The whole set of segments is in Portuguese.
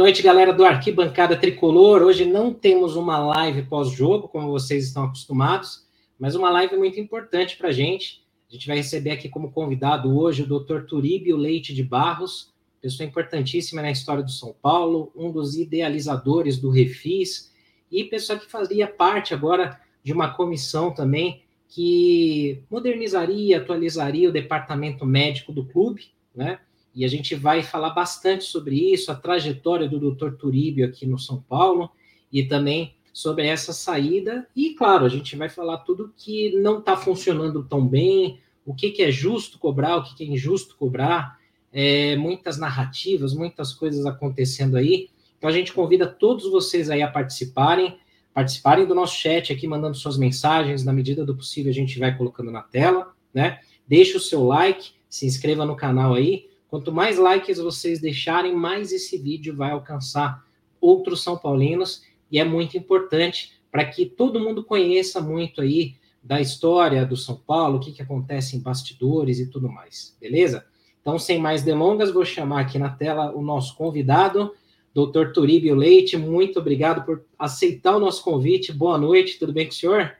noite, galera do Arquibancada Tricolor. Hoje não temos uma live pós-jogo, como vocês estão acostumados, mas uma live muito importante para a gente. A gente vai receber aqui como convidado hoje o Dr. Turíbio Leite de Barros, pessoa importantíssima na história do São Paulo, um dos idealizadores do Refis e pessoa que fazia parte agora de uma comissão também que modernizaria, atualizaria o departamento médico do clube, né? E a gente vai falar bastante sobre isso, a trajetória do Dr. Turíbio aqui no São Paulo e também sobre essa saída. E, claro, a gente vai falar tudo que não está funcionando tão bem, o que, que é justo cobrar, o que, que é injusto cobrar, é, muitas narrativas, muitas coisas acontecendo aí. Então a gente convida todos vocês aí a participarem, participarem do nosso chat aqui, mandando suas mensagens, na medida do possível a gente vai colocando na tela, né? Deixe o seu like, se inscreva no canal aí. Quanto mais likes vocês deixarem, mais esse vídeo vai alcançar outros São Paulinos e é muito importante para que todo mundo conheça muito aí da história do São Paulo, o que, que acontece em bastidores e tudo mais, beleza? Então, sem mais delongas, vou chamar aqui na tela o nosso convidado, Dr. Turíbio Leite. Muito obrigado por aceitar o nosso convite. Boa noite, tudo bem com o senhor?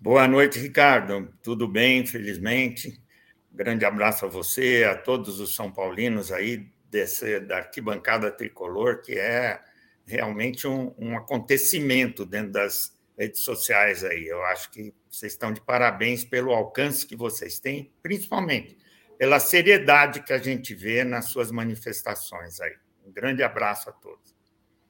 Boa noite, Ricardo. Tudo bem, felizmente. Grande abraço a você, a todos os São Paulinos aí desse, da arquibancada tricolor, que é realmente um, um acontecimento dentro das redes sociais aí. Eu acho que vocês estão de parabéns pelo alcance que vocês têm, principalmente pela seriedade que a gente vê nas suas manifestações aí. Um grande abraço a todos.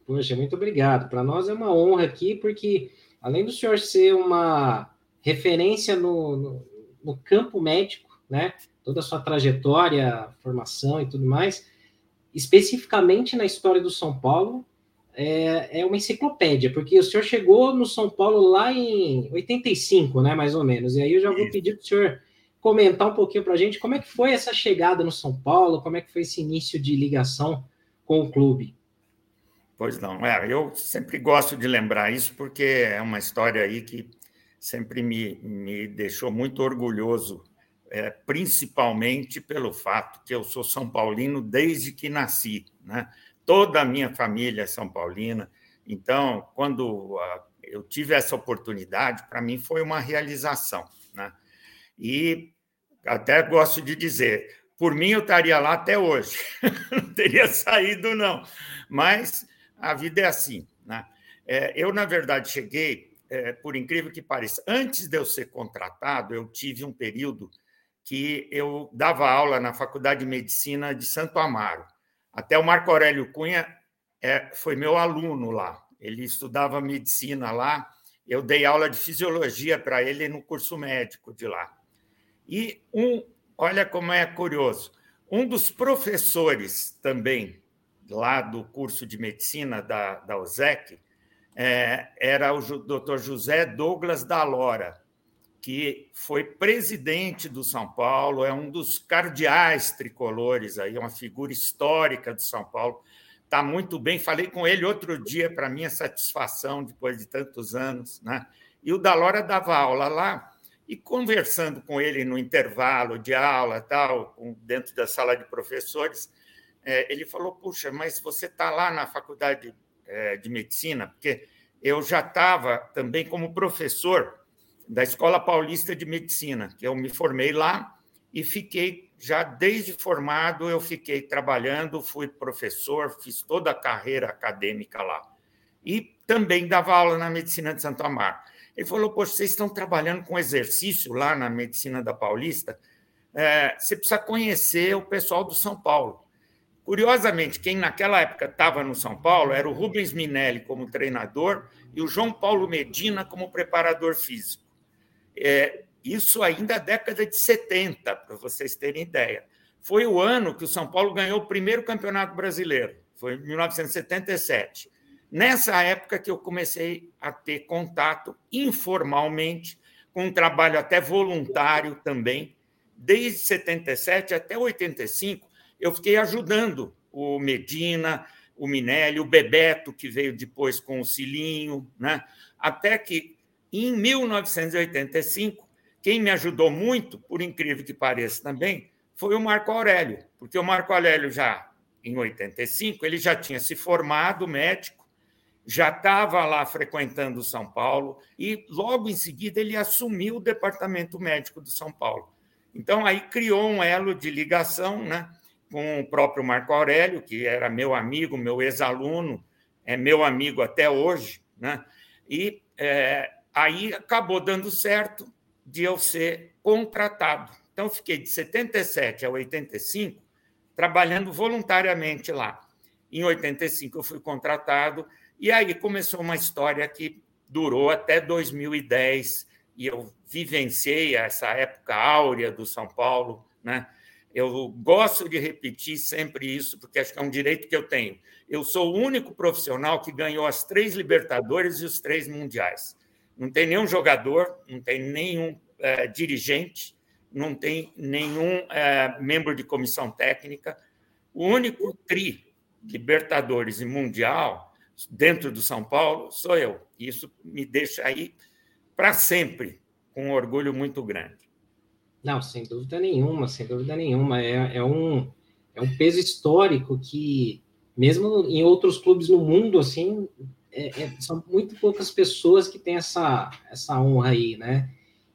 Poxa, muito obrigado. Para nós é uma honra aqui, porque além do senhor ser uma referência no, no, no campo médico, né? Toda a sua trajetória, formação e tudo mais, especificamente na história do São Paulo, é, é, uma enciclopédia, porque o senhor chegou no São Paulo lá em 85, né, mais ou menos, e aí eu já vou pedir para o senhor comentar um pouquinho para a gente como é que foi essa chegada no São Paulo, como é que foi esse início de ligação com o clube. Pois não, é, eu sempre gosto de lembrar isso porque é uma história aí que sempre me, me deixou muito orgulhoso, é, principalmente pelo fato que eu sou São Paulino desde que nasci, né? Toda a minha família é São Paulina, então quando uh, eu tive essa oportunidade, para mim foi uma realização, né? E até gosto de dizer, por mim eu estaria lá até hoje, não teria saído, não. Mas a vida é assim. Né? É, eu, na verdade, cheguei, é, por incrível que pareça, antes de eu ser contratado, eu tive um período que eu dava aula na Faculdade de Medicina de Santo Amaro. Até o Marco Aurélio Cunha é, foi meu aluno lá. Ele estudava medicina lá. Eu dei aula de fisiologia para ele no curso médico de lá. E um, olha como é curioso, um dos professores também lá do curso de medicina da, da USEC é, era o Dr. José Douglas Dalora, que foi presidente do São Paulo, é um dos cardeais tricolores aí, é uma figura histórica do São Paulo. Está muito bem. Falei com ele outro dia para minha satisfação depois de tantos anos, né? E o Dalora dava aula lá e conversando com ele no intervalo de aula, tal, dentro da sala de professores, é, ele falou: Puxa, mas você está lá na faculdade é, de medicina? Porque eu já estava também como professor da Escola Paulista de Medicina, que eu me formei lá e fiquei já desde formado eu fiquei trabalhando, fui professor, fiz toda a carreira acadêmica lá. E também dava aula na medicina de Santo Amaro. Ele falou: Poxa, vocês estão trabalhando com exercício lá na medicina da Paulista, é, você precisa conhecer o pessoal do São Paulo. Curiosamente, quem naquela época estava no São Paulo era o Rubens Minelli como treinador e o João Paulo Medina como preparador físico. É, isso ainda é década de 70, para vocês terem ideia. Foi o ano que o São Paulo ganhou o primeiro campeonato brasileiro, foi em 1977. Nessa época que eu comecei a ter contato informalmente com um trabalho até voluntário também, desde 77 até 85, eu fiquei ajudando o Medina, o Minelli, o Bebeto, que veio depois com o Cilinho, né? Até que, em 1985, quem me ajudou muito, por incrível que pareça também, foi o Marco Aurélio, porque o Marco Aurélio já em 85, ele já tinha se formado médico, já estava lá frequentando São Paulo e logo em seguida ele assumiu o departamento médico do São Paulo. Então aí criou um elo de ligação, né, com o próprio Marco Aurélio, que era meu amigo, meu ex-aluno, é meu amigo até hoje, né? E é, aí acabou dando certo de eu ser contratado. Então fiquei de 77 a 85 trabalhando voluntariamente lá. Em 85 eu fui contratado e aí começou uma história que durou até 2010 e eu vivenciei essa época áurea do São Paulo, né? Eu gosto de repetir sempre isso, porque acho que é um direito que eu tenho. Eu sou o único profissional que ganhou as três Libertadores e os três Mundiais. Não tem nenhum jogador, não tem nenhum é, dirigente, não tem nenhum é, membro de comissão técnica. O único tri Libertadores e Mundial dentro do São Paulo sou eu. Isso me deixa aí para sempre com um orgulho muito grande. Não, sem dúvida nenhuma, sem dúvida nenhuma. É, é, um, é um peso histórico que, mesmo em outros clubes no mundo, assim, é, é, são muito poucas pessoas que têm essa, essa honra aí, né?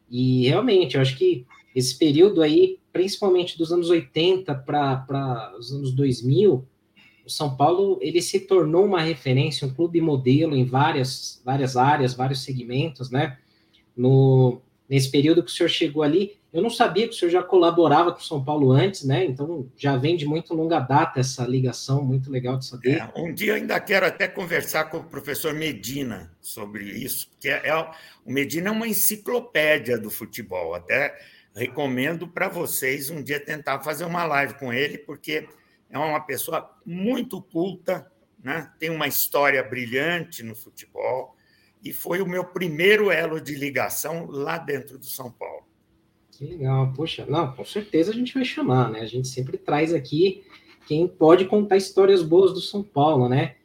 E realmente, eu acho que esse período aí, principalmente dos anos 80 para os anos 2000, o São Paulo ele se tornou uma referência, um clube modelo em várias, várias áreas, vários segmentos, né? No, nesse período que o senhor chegou ali, eu não sabia que o senhor já colaborava com o São Paulo antes, né? Então já vem de muito longa data essa ligação, muito legal de saber. É, um dia eu ainda quero até conversar com o professor Medina sobre isso, porque é, é, o Medina é uma enciclopédia do futebol, até recomendo para vocês um dia tentar fazer uma live com ele, porque é uma pessoa muito culta, né? tem uma história brilhante no futebol e foi o meu primeiro elo de ligação lá dentro do São Paulo. Que legal, poxa, não, com certeza a gente vai chamar, né? A gente sempre traz aqui quem pode contar histórias boas do São Paulo, né?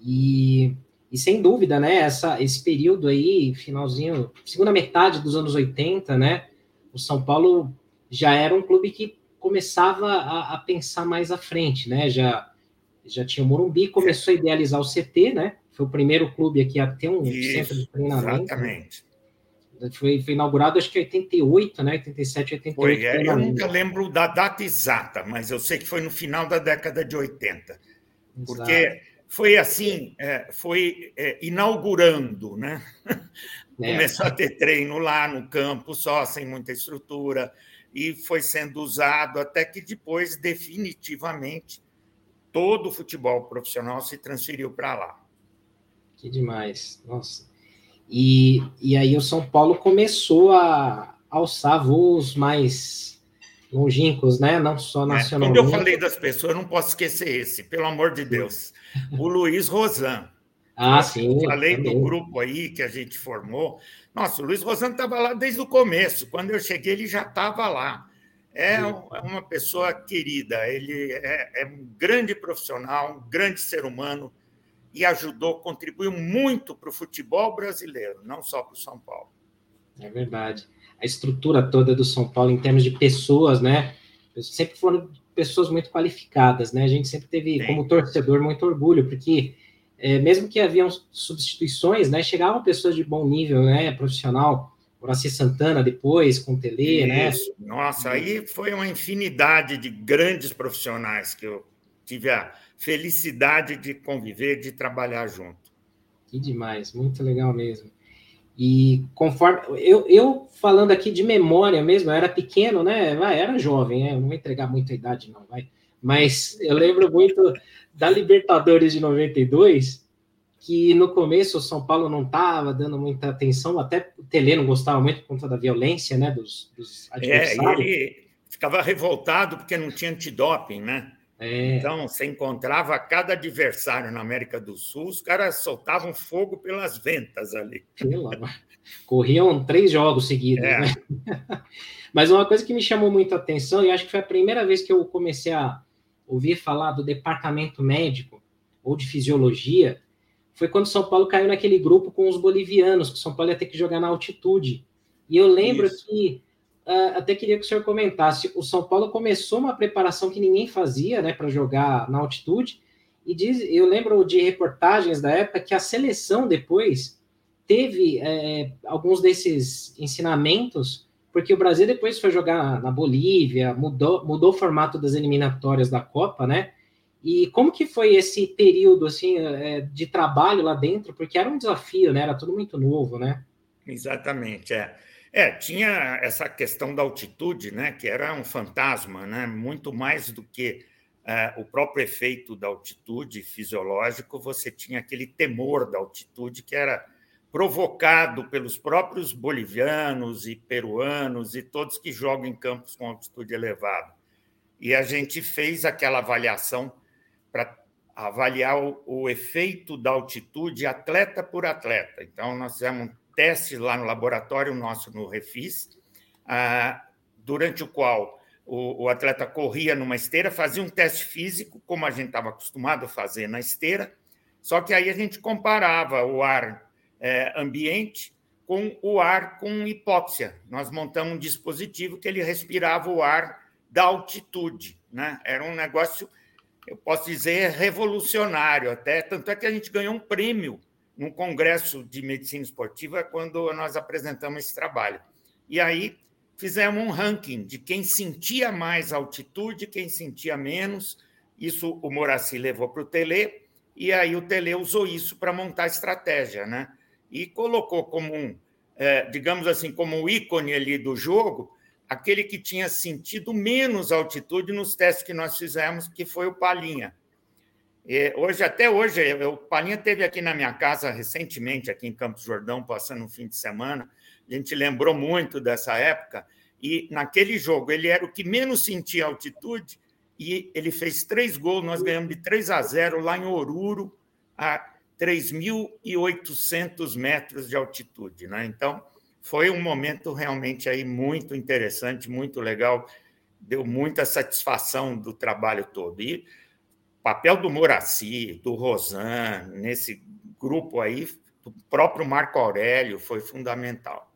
E, e sem dúvida, né? Essa, esse período aí, finalzinho, segunda metade dos anos 80, né? o São Paulo já era um clube que começava a, a pensar mais à frente, né? Já, já tinha o Morumbi, começou a idealizar o CT, né? Foi o primeiro clube aqui a ter um Isso, centro de treinamento. Exatamente. Foi, foi, inaugurado, acho que em 88, né? 87, 88. Foi, é, eu nunca lembro da data exata, mas eu sei que foi no final da década de 80. Porque Exato. foi assim, é, foi é, inaugurando, né? É. Começou a ter treino lá no campo, só sem muita estrutura, e foi sendo usado até que depois, definitivamente, todo o futebol profissional se transferiu para lá. Que demais, nossa. E, e aí o São Paulo começou a alçar voos mais longínquos, né? Não só nacionalmente. É, quando eu falei das pessoas, eu não posso esquecer esse, pelo amor de Deus. O Luiz Rosan, ah, sim. Falei também. do grupo aí que a gente formou. Nossa, o Luiz Rosano estava lá desde o começo. Quando eu cheguei, ele já estava lá. É, é uma pessoa querida, ele é, é, um grande profissional, um grande ser humano e ajudou, contribuiu muito para o futebol brasileiro, não só para o São Paulo. É verdade. A estrutura toda do São Paulo, em termos de pessoas, né? Sempre foram pessoas muito qualificadas, né? A gente sempre teve, Sim. como torcedor, muito orgulho, porque é, mesmo que haviam substituições, né, chegavam pessoas de bom nível, né, profissional, Horaci Santana depois, com Tele, né? Nossa, aí foi uma infinidade de grandes profissionais que eu tive a felicidade de conviver, de trabalhar junto. Que demais, muito legal mesmo. E conforme eu, eu falando aqui de memória mesmo, eu era pequeno, né? Vai, era jovem, né? Não vou entregar muita idade, não, vai. Mas eu lembro muito da Libertadores de 92, que no começo o São Paulo não estava dando muita atenção, até o Tele não gostava muito por conta da violência, né, dos, dos adversários. É, e ele ficava revoltado porque não tinha antidoping, né? É. Então, você encontrava cada adversário na América do Sul, os caras soltavam fogo pelas ventas ali. Corriam três jogos seguidos, é. né? Mas uma coisa que me chamou muito a atenção, e acho que foi a primeira vez que eu comecei a ouvir falar do departamento médico ou de fisiologia foi quando São Paulo caiu naquele grupo com os bolivianos, que São Paulo ia ter que jogar na altitude. E eu lembro Isso. que até queria que o senhor comentasse. O São Paulo começou uma preparação que ninguém fazia, né, para jogar na altitude. E diz, eu lembro de reportagens da época que a seleção depois teve é, alguns desses ensinamentos, porque o Brasil depois foi jogar na Bolívia, mudou, mudou o formato das eliminatórias da Copa, né? E como que foi esse período assim é, de trabalho lá dentro? Porque era um desafio, né? Era tudo muito novo, né? Exatamente, é. É, tinha essa questão da altitude, né? Que era um fantasma, né? Muito mais do que é, o próprio efeito da altitude fisiológico, você tinha aquele temor da altitude que era provocado pelos próprios bolivianos e peruanos e todos que jogam em campos com altitude elevada. E a gente fez aquela avaliação para avaliar o, o, efeito da altitude atleta por atleta. Então, nós fizemos teste lá no laboratório nosso no Refis, ah, durante o qual o, atleta corria numa esteira, fazia um teste físico, como a gente estava acostumado a fazer na esteira, só que aí a gente comparava o ar é, ambiente com o ar com hipóxia. Nós montamos um dispositivo que ele respirava o ar da altitude. Né? Era um negócio, eu posso dizer, revolucionário até. Tanto é que a gente ganhou um prêmio no Congresso de Medicina Esportiva quando nós apresentamos esse trabalho. E aí fizemos um ranking de quem sentia mais altitude, quem sentia menos. Isso o Moraci levou para o Tele, e aí o Tele usou isso para montar a estratégia, né? E colocou como um, é, digamos assim, como um ícone ali do jogo, aquele que tinha sentido menos altitude nos testes que nós fizemos, que foi o Palinha. E hoje, até hoje, o Palinha teve aqui na minha casa recentemente, aqui em Campos Jordão, passando um fim de semana. A gente lembrou muito dessa época. E naquele jogo, ele era o que menos sentia altitude e ele fez três gols. Nós ganhamos de 3 a 0 lá em Oruro, a 3.800 metros de altitude. Né? Então, foi um momento realmente aí muito interessante, muito legal. Deu muita satisfação do trabalho todo. E papel do Moraci, do Rosan, nesse grupo aí, do próprio Marco Aurélio, foi fundamental.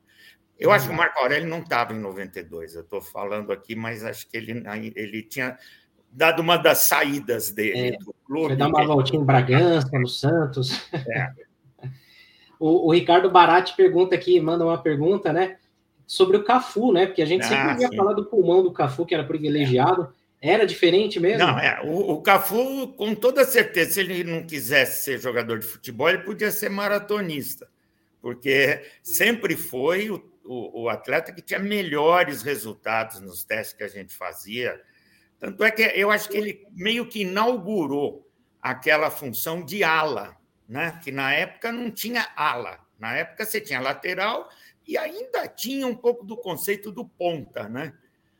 Eu acho que o Marco Aurélio não estava em 92, eu estou falando aqui, mas acho que ele, ele tinha dado uma das saídas dele é, do clube. Foi dar uma voltinha em Bragança, no Santos. É. o, o, Ricardo Barati pergunta aqui, manda uma pergunta, né? Sobre o Cafu, né? Porque a gente sempre ah, ia falar do pulmão do Cafu, que era privilegiado. Era diferente mesmo? Não, é. O, o Cafu, com toda certeza, se ele não quisesse ser jogador de futebol, ele podia ser maratonista, porque sempre foi o o, o atleta que tinha melhores resultados nos testes que a gente fazia. Tanto é que eu acho que ele meio que inaugurou aquela função de ala, né? que na época não tinha ala. Na época você tinha lateral e ainda tinha um pouco do conceito do ponta, né?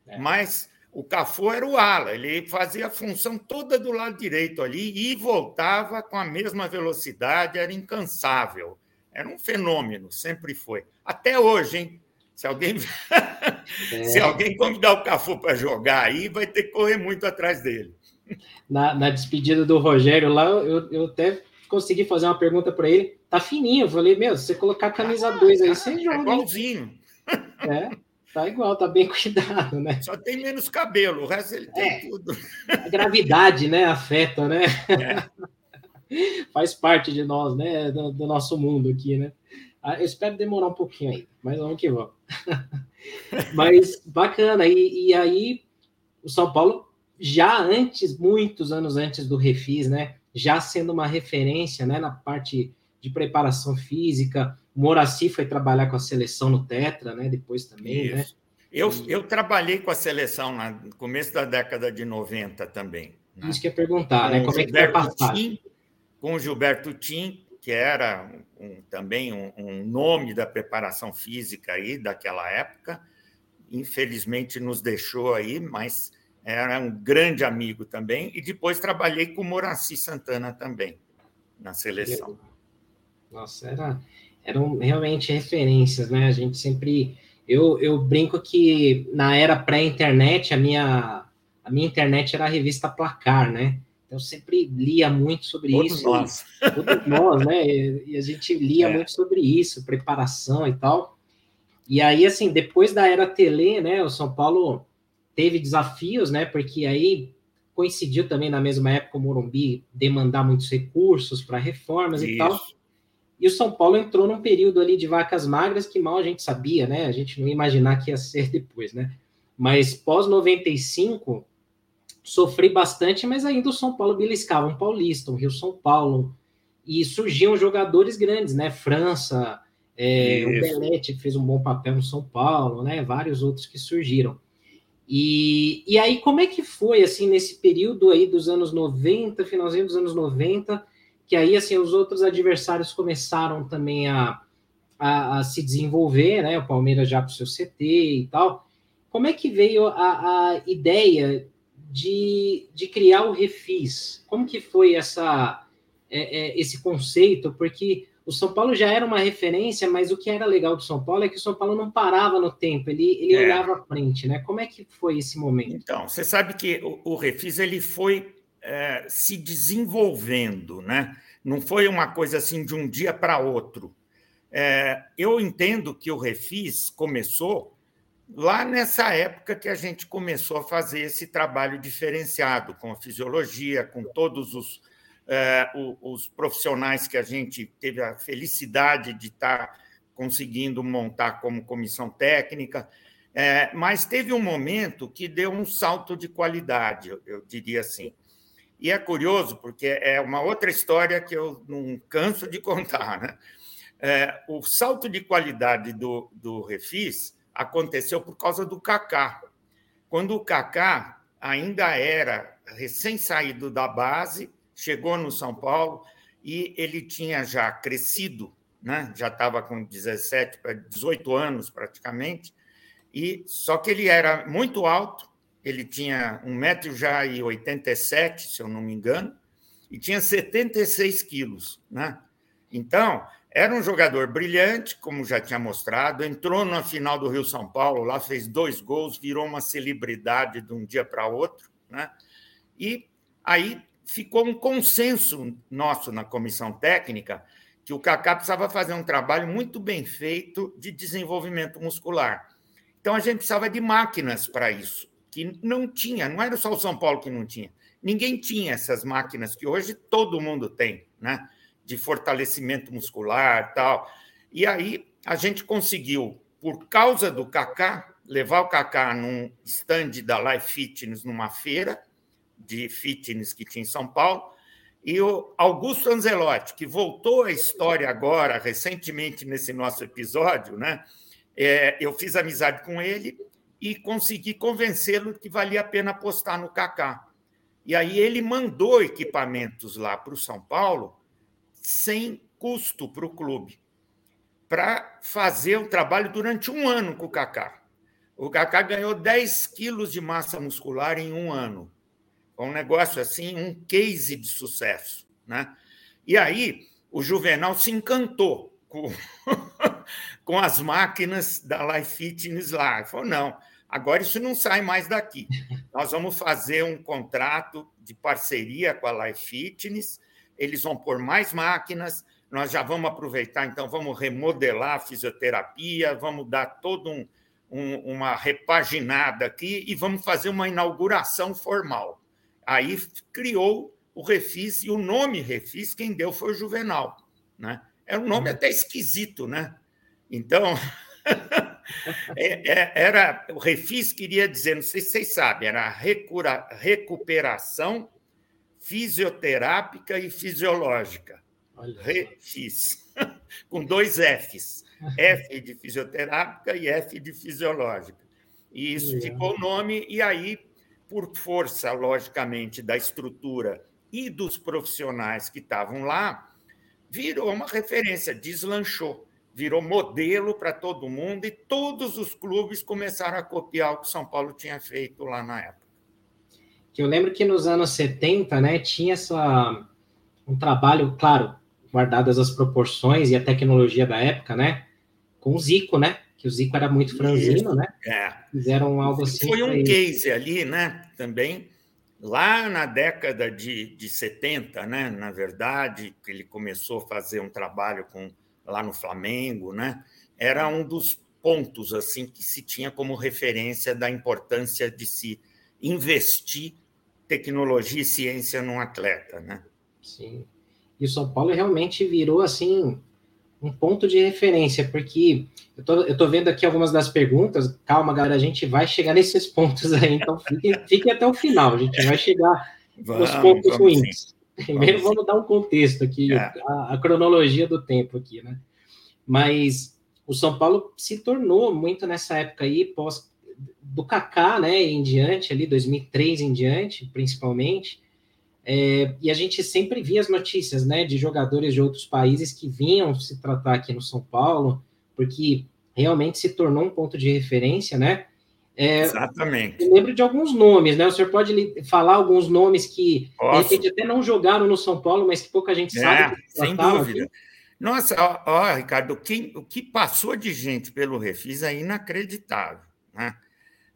É. Mas o Cafu era o ala, ele fazia a função toda do lado direito ali e voltava com a mesma velocidade, era incansável. Era um fenômeno, sempre foi. Até hoje, hein? Se alguém, é. Se alguém convidar o Cafu para jogar aí, vai ter que correr muito atrás dele. Na, na despedida do Rogério lá, eu, eu até consegui fazer uma pergunta para ele. Tá fininho. Eu falei, meu, se você colocar a camisa 2 aí, você é joga. É igualzinho. É, tá igual, tá bem cuidado, né? Só tem menos cabelo, o resto ele tem é, tudo. A gravidade, né? Afeta, né? É. faz parte de nós, né? Do, do, nosso mundo aqui, né? Ah, eu espero demorar um pouquinho aí, mas vamos que vamos. mas bacana, e, e aí o São Paulo já antes, muitos anos antes do Refis, né? Já sendo uma referência, né? Na parte de preparação física, o Moraci foi trabalhar com a seleção no Tetra, né? Depois também, né? Isso. né? Eu, eu trabalhei com a seleção no começo da década de 90 também. Né? Isso que ia perguntar, né? Como é que foi passar? com o Gilberto Tim, que era um, também um, um, nome da preparação física aí daquela época. Infelizmente nos deixou aí, mas era um grande amigo também. E depois trabalhei com o Moraci Santana também na seleção. Nossa, era, eram realmente referências, né? A gente sempre. Eu, eu brinco que na era pré-internet, a minha, a minha internet era a revista Placar, né? Então, eu sempre lia muito sobre todos isso. Nós. Todos nós, né? E a gente lia é. muito sobre isso, preparação e tal. E aí, assim, depois da era Tele, né, o São Paulo teve desafios, né, porque aí coincidiu também na mesma época o Morumbi demandar muitos recursos para reformas Isso. e tal. E o São Paulo entrou num período ali de vacas magras que mal a gente sabia, né? A gente não ia imaginar que ia ser depois, né? Mas pós 95 sofri bastante, mas ainda o São Paulo beliscava um paulista, um Rio São Paulo, e surgiam jogadores grandes, né? França, é, o Belete fez um bom papel no São Paulo, né? Vários outros que surgiram. E, e aí, como é que foi, assim, nesse período aí dos anos 90, finalzinho dos anos 90, que aí, assim, os outros adversários começaram também a, a, a se desenvolver, né? O Palmeiras já para o seu CT e tal. Como é que veio a, a ideia de, de criar o Refis? Como que foi essa, é, é, esse conceito? Porque o São Paulo já era uma referência, mas o que era legal do São Paulo é que o São Paulo não parava no tempo, ele, ele é. olhava à frente, né? Como é que foi esse momento? Então, você sabe que o, o Refis ele foi é, se desenvolvendo, né? Não foi uma coisa assim de um dia para outro. É, eu entendo que o Refis começou lá nessa época que a gente começou a fazer esse trabalho diferenciado com a fisiologia, com todos os é, os profissionais que a gente teve a felicidade de estar conseguindo montar como comissão técnica, é, mas teve um momento que deu um salto de qualidade, eu, eu diria assim. E é curioso, porque é uma outra história que eu não canso de contar. Né? É, o salto de qualidade do, do Refis aconteceu por causa do Kaká. Quando o Kaká ainda era recém-saído da base, chegou no São Paulo e ele tinha já crescido, né? já estava com 17 para 18 anos praticamente, e só que ele era muito alto, ele tinha 1,87m já e 87, se eu não me engano, e tinha 76 quilos. Né? Então, era um jogador brilhante, como já tinha mostrado, entrou na final do Rio São Paulo, lá fez dois gols, virou uma celebridade de um dia para outro. Né? E aí ficou um consenso nosso na comissão técnica que o Kaká precisava fazer um trabalho muito bem feito de desenvolvimento muscular. Então a gente precisava de máquinas para isso, que não tinha, não era só o São Paulo que não tinha. Ninguém tinha essas máquinas que hoje todo mundo tem, né? De fortalecimento muscular, tal. E aí a gente conseguiu, por causa do Kaká, levar o Kaká num stand da Life Fitness numa feira de fitness que tinha em São Paulo, e o Augusto Anzelotti, que voltou à história agora, recentemente, nesse nosso episódio, né? É, eu fiz amizade com ele e consegui convencê-lo que valia a pena apostar no Kaká. E aí ele mandou equipamentos lá para o São Paulo sem custo para o clube, para fazer o trabalho durante um ano com o Kaká. O Kaká ganhou 10 quilos de massa muscular em um ano um negócio assim, um case de sucesso. Né? E aí o Juvenal se encantou com, com as máquinas da Life Fitness lá. Ele falou: não, agora isso não sai mais daqui. Nós vamos fazer um contrato de parceria com a Life Fitness, eles vão pôr mais máquinas, nós já vamos aproveitar, então vamos remodelar a fisioterapia, vamos dar todo um, um, uma repaginada aqui e vamos fazer uma inauguração formal. Aí criou o Refis, e o nome Refis, quem deu foi o Juvenal. Né? É um nome uhum. até esquisito, né? Então, é, é, era o Refis queria dizer, não sei se vocês sabem, era recura, recuperação fisioterápica e fisiológica. Olha. Refis, com dois Fs. F de fisioterápica e F de fisiológica. E isso ficou o nome, e aí por força, logicamente, da estrutura e dos profissionais que estavam lá, virou uma referência, deslanchou, virou modelo para todo mundo e todos os clubes começaram a copiar o que São Paulo tinha feito lá na época. Eu lembro que nos anos 70, né, tinha essa, um trabalho, claro, guardadas as proporções e a tecnologia da época, né, com o Zico, né, que o Zico era muito franzino, Isso, né? É. Fizeram algo assim. Foi um case ali, né? Também. lá na década de, de 70, né, na verdade, que ele começou a fazer um trabalho com, lá no Flamengo, né, era um dos pontos assim que se tinha como referência da importância de se investir tecnologia e ciência num atleta, né? Sim. E o São Paulo realmente virou assim um ponto de referência, porque eu tô, eu tô vendo aqui algumas das perguntas. Calma, galera, a gente vai chegar nesses pontos aí, então fiquem fique até o final, a gente vai chegar vamos, nos pontos ruins. Primeiro vamos, vamos dar um contexto aqui, é. a, a, cronologia do tempo aqui, né? Mas o São Paulo se tornou muito nessa época aí, pós do Kaká, né, em diante, ali 2003 em diante, principalmente, é, e a gente sempre via as notícias, né, de jogadores de outros países que vinham se tratar aqui no São Paulo, porque realmente se tornou um ponto de referência, né? É, Exatamente. Eu lembro de alguns nomes, né? O senhor pode falar alguns nomes que de repente até não jogaram no São Paulo, mas que pouca gente é, sabe. Sem dúvida. Aqui. Nossa, ó, ó, Ricardo, o o que passou de gente pelo Refis é inacreditável, né?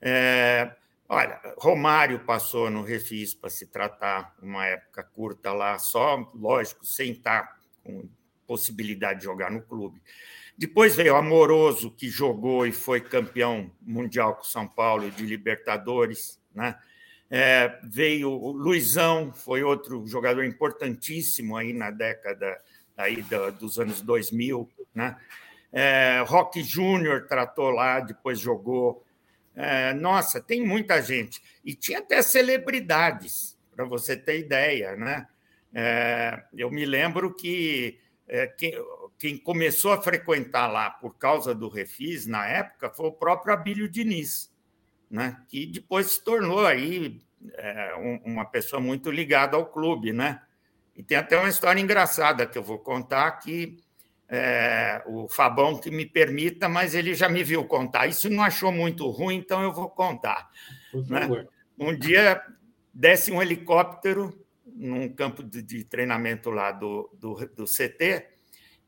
É, olha, Romário passou no Refis para se tratar uma época curta lá, só, lógico, sem estar com possibilidade de jogar no clube. Depois veio Amoroso, que jogou e foi campeão mundial com São Paulo de Libertadores. Né? É, veio o Luizão, foi outro jogador importantíssimo aí na década aí dos anos 2000. Né? É, Rock Júnior tratou lá, depois jogou. É, nossa, tem muita gente. E tinha até celebridades, para você ter ideia. Né? É, eu me lembro que é, quem, começou a frequentar lá por causa do Refis, na época, foi o próprio Abílio Diniz, né? que depois se tornou aí é, um, uma pessoa muito ligada ao clube. Né? E tem até uma história engraçada que eu vou contar que é, o Fabão que me permita, mas ele já me viu contar. Isso não achou muito ruim, então eu vou contar. Né? Um dia desce um helicóptero num campo de, de treinamento lá do, do, do, CT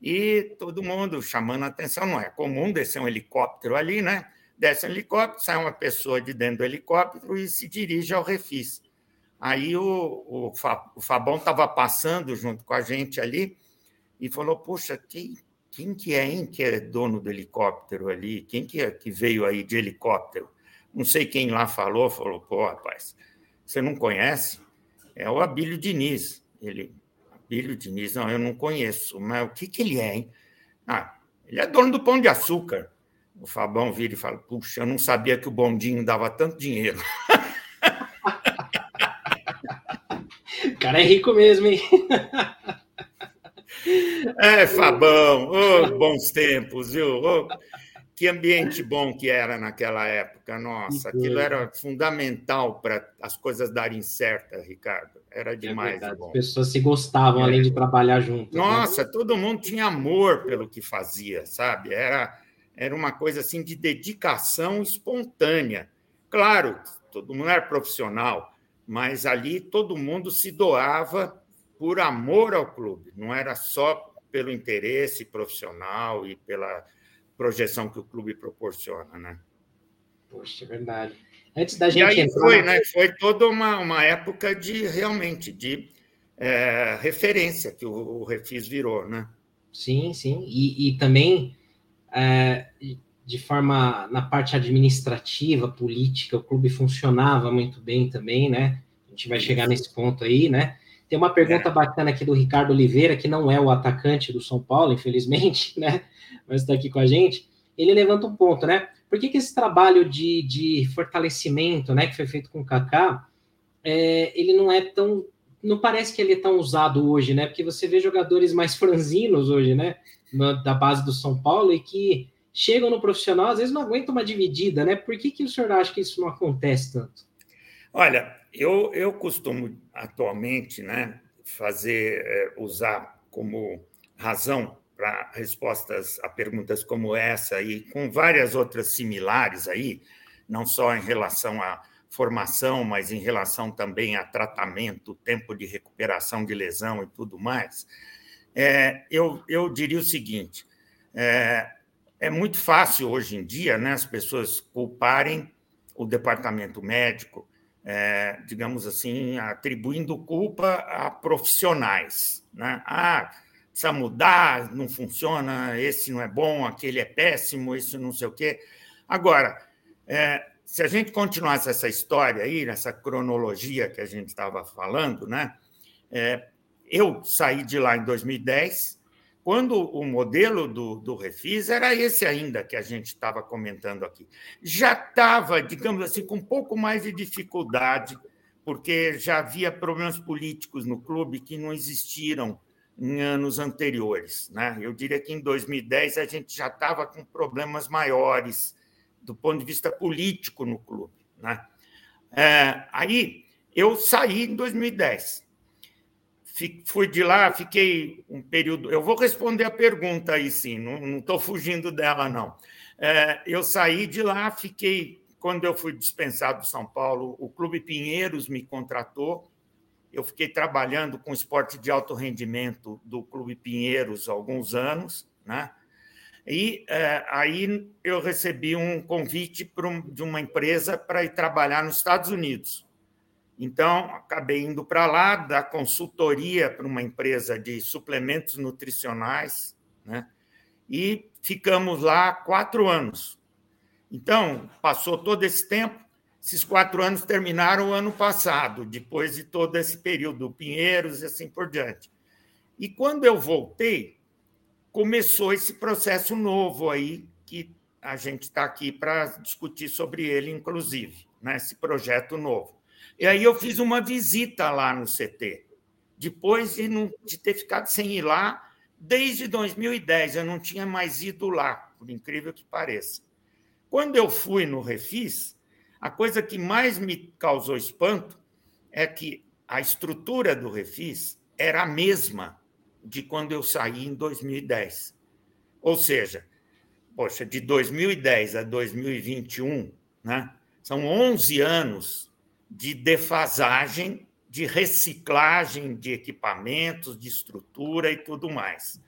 e todo mundo chamando a atenção. Não é comum descer um helicóptero ali, né? Desce um helicóptero, sai uma pessoa de dentro do helicóptero e se dirige ao refis. Aí o, o, Fabão estava passando junto com a gente ali e falou: Poxa, quem, quem que é, hein, que é dono do helicóptero ali? Quem que é que veio aí de helicóptero? Não sei quem lá falou, falou: Pô, rapaz, você não conhece? É o Abílio Diniz. Ele, Abílio Diniz, não, eu não conheço, mas o que, que ele é, hein? Ah, ele é dono do Pão de Açúcar. O Fabão vira e fala: Puxa, eu não sabia que o bondinho dava tanto dinheiro. O cara é rico mesmo, hein? É, Fabão, oh, bons tempos, viu? Oh, que ambiente bom que era naquela época, nossa, aquilo era fundamental para as coisas darem certo, Ricardo. Era é demais. É. As pessoas se gostavam, é. além de trabalhar junto. Né? Nossa, né? todo mundo tinha amor pelo que fazia, sabe? Era, era uma coisa assim de dedicação espontânea. Claro, todo mundo era profissional, mas ali todo mundo se doava por amor ao clube, não era só pelo interesse profissional e pela projeção que o clube proporciona, né? Poxa, é verdade. Antes da gente e aí entrar... foi, né? Foi toda uma, uma época de realmente de é, referência que o, o, Refis virou, né? Sim, sim. E, e também é, de forma na parte administrativa, política, o clube funcionava muito bem também, né? A gente vai chegar nesse ponto aí, né? Tem uma pergunta é. bacana aqui do Ricardo Oliveira, que não é o atacante do São Paulo, infelizmente, né? Mas está aqui com a gente. Ele levanta um ponto, né? Por que, que esse trabalho de, de fortalecimento, né, que foi feito com o Kaká, é, ele não é tão. Não parece que ele é tão usado hoje, né? Porque você vê jogadores mais franzinos hoje, né? Da base do São Paulo e que chegam no profissional, às vezes não aguentam uma dividida, né? Por que, que o senhor acha que isso não acontece tanto? Olha, eu, eu costumo atualmente né, fazer, é, usar como razão para respostas a perguntas como essa e com várias outras similares aí, não só em relação à formação, mas em relação também a tratamento, tempo de recuperação de lesão e tudo mais, é, eu, eu diria o seguinte: é, é muito fácil hoje em dia né, as pessoas culparem o departamento médico, é, digamos assim, atribuindo culpa a profissionais. Né? Ah, precisa mudar, não funciona, esse não é bom, aquele é péssimo, isso não sei o quê. Agora, é, se a gente continuasse essa história aí, nessa cronologia que a gente estava falando, né? É, eu saí de lá em 2010, quando o modelo do, do Refis era esse ainda que a gente estava comentando aqui. Já estava, digamos assim, com um pouco mais de dificuldade, porque já havia problemas políticos no clube que não existiram em anos anteriores. Né? Eu diria que em 2010 a gente já estava com problemas maiores do ponto de vista político no clube. Né? É, aí eu saí em 2010. Fui de lá, fiquei um período. Eu vou responder a pergunta aí, sim, não estou fugindo dela, não. É, eu saí de lá, fiquei. Quando eu fui dispensado de São Paulo, o Clube Pinheiros me contratou. Eu fiquei trabalhando com esporte de alto rendimento do Clube Pinheiros há alguns anos, né? E é, aí eu recebi um convite um, de uma empresa para ir trabalhar nos Estados Unidos. Então, acabei indo para lá, dar consultoria para uma empresa de suplementos nutricionais, né? e ficamos lá quatro anos. Então, passou todo esse tempo, esses quatro anos terminaram o ano passado, depois de todo esse período, Pinheiros e assim por diante. E quando eu voltei, começou esse processo novo aí, que a gente está aqui para discutir sobre ele, inclusive, né? esse projeto novo. E aí eu fiz uma visita lá no CT, depois de, não, de ter ficado sem ir lá desde 2010, eu não tinha mais ido lá, por incrível que pareça. Quando eu fui no Refis, a coisa que mais me causou espanto é que a estrutura do Refis era a mesma de quando eu saí em 2010. Ou seja, poxa, de 2010 a 2021, né, são 11 anos de defasagem, de reciclagem de equipamentos, de estrutura e tudo mais.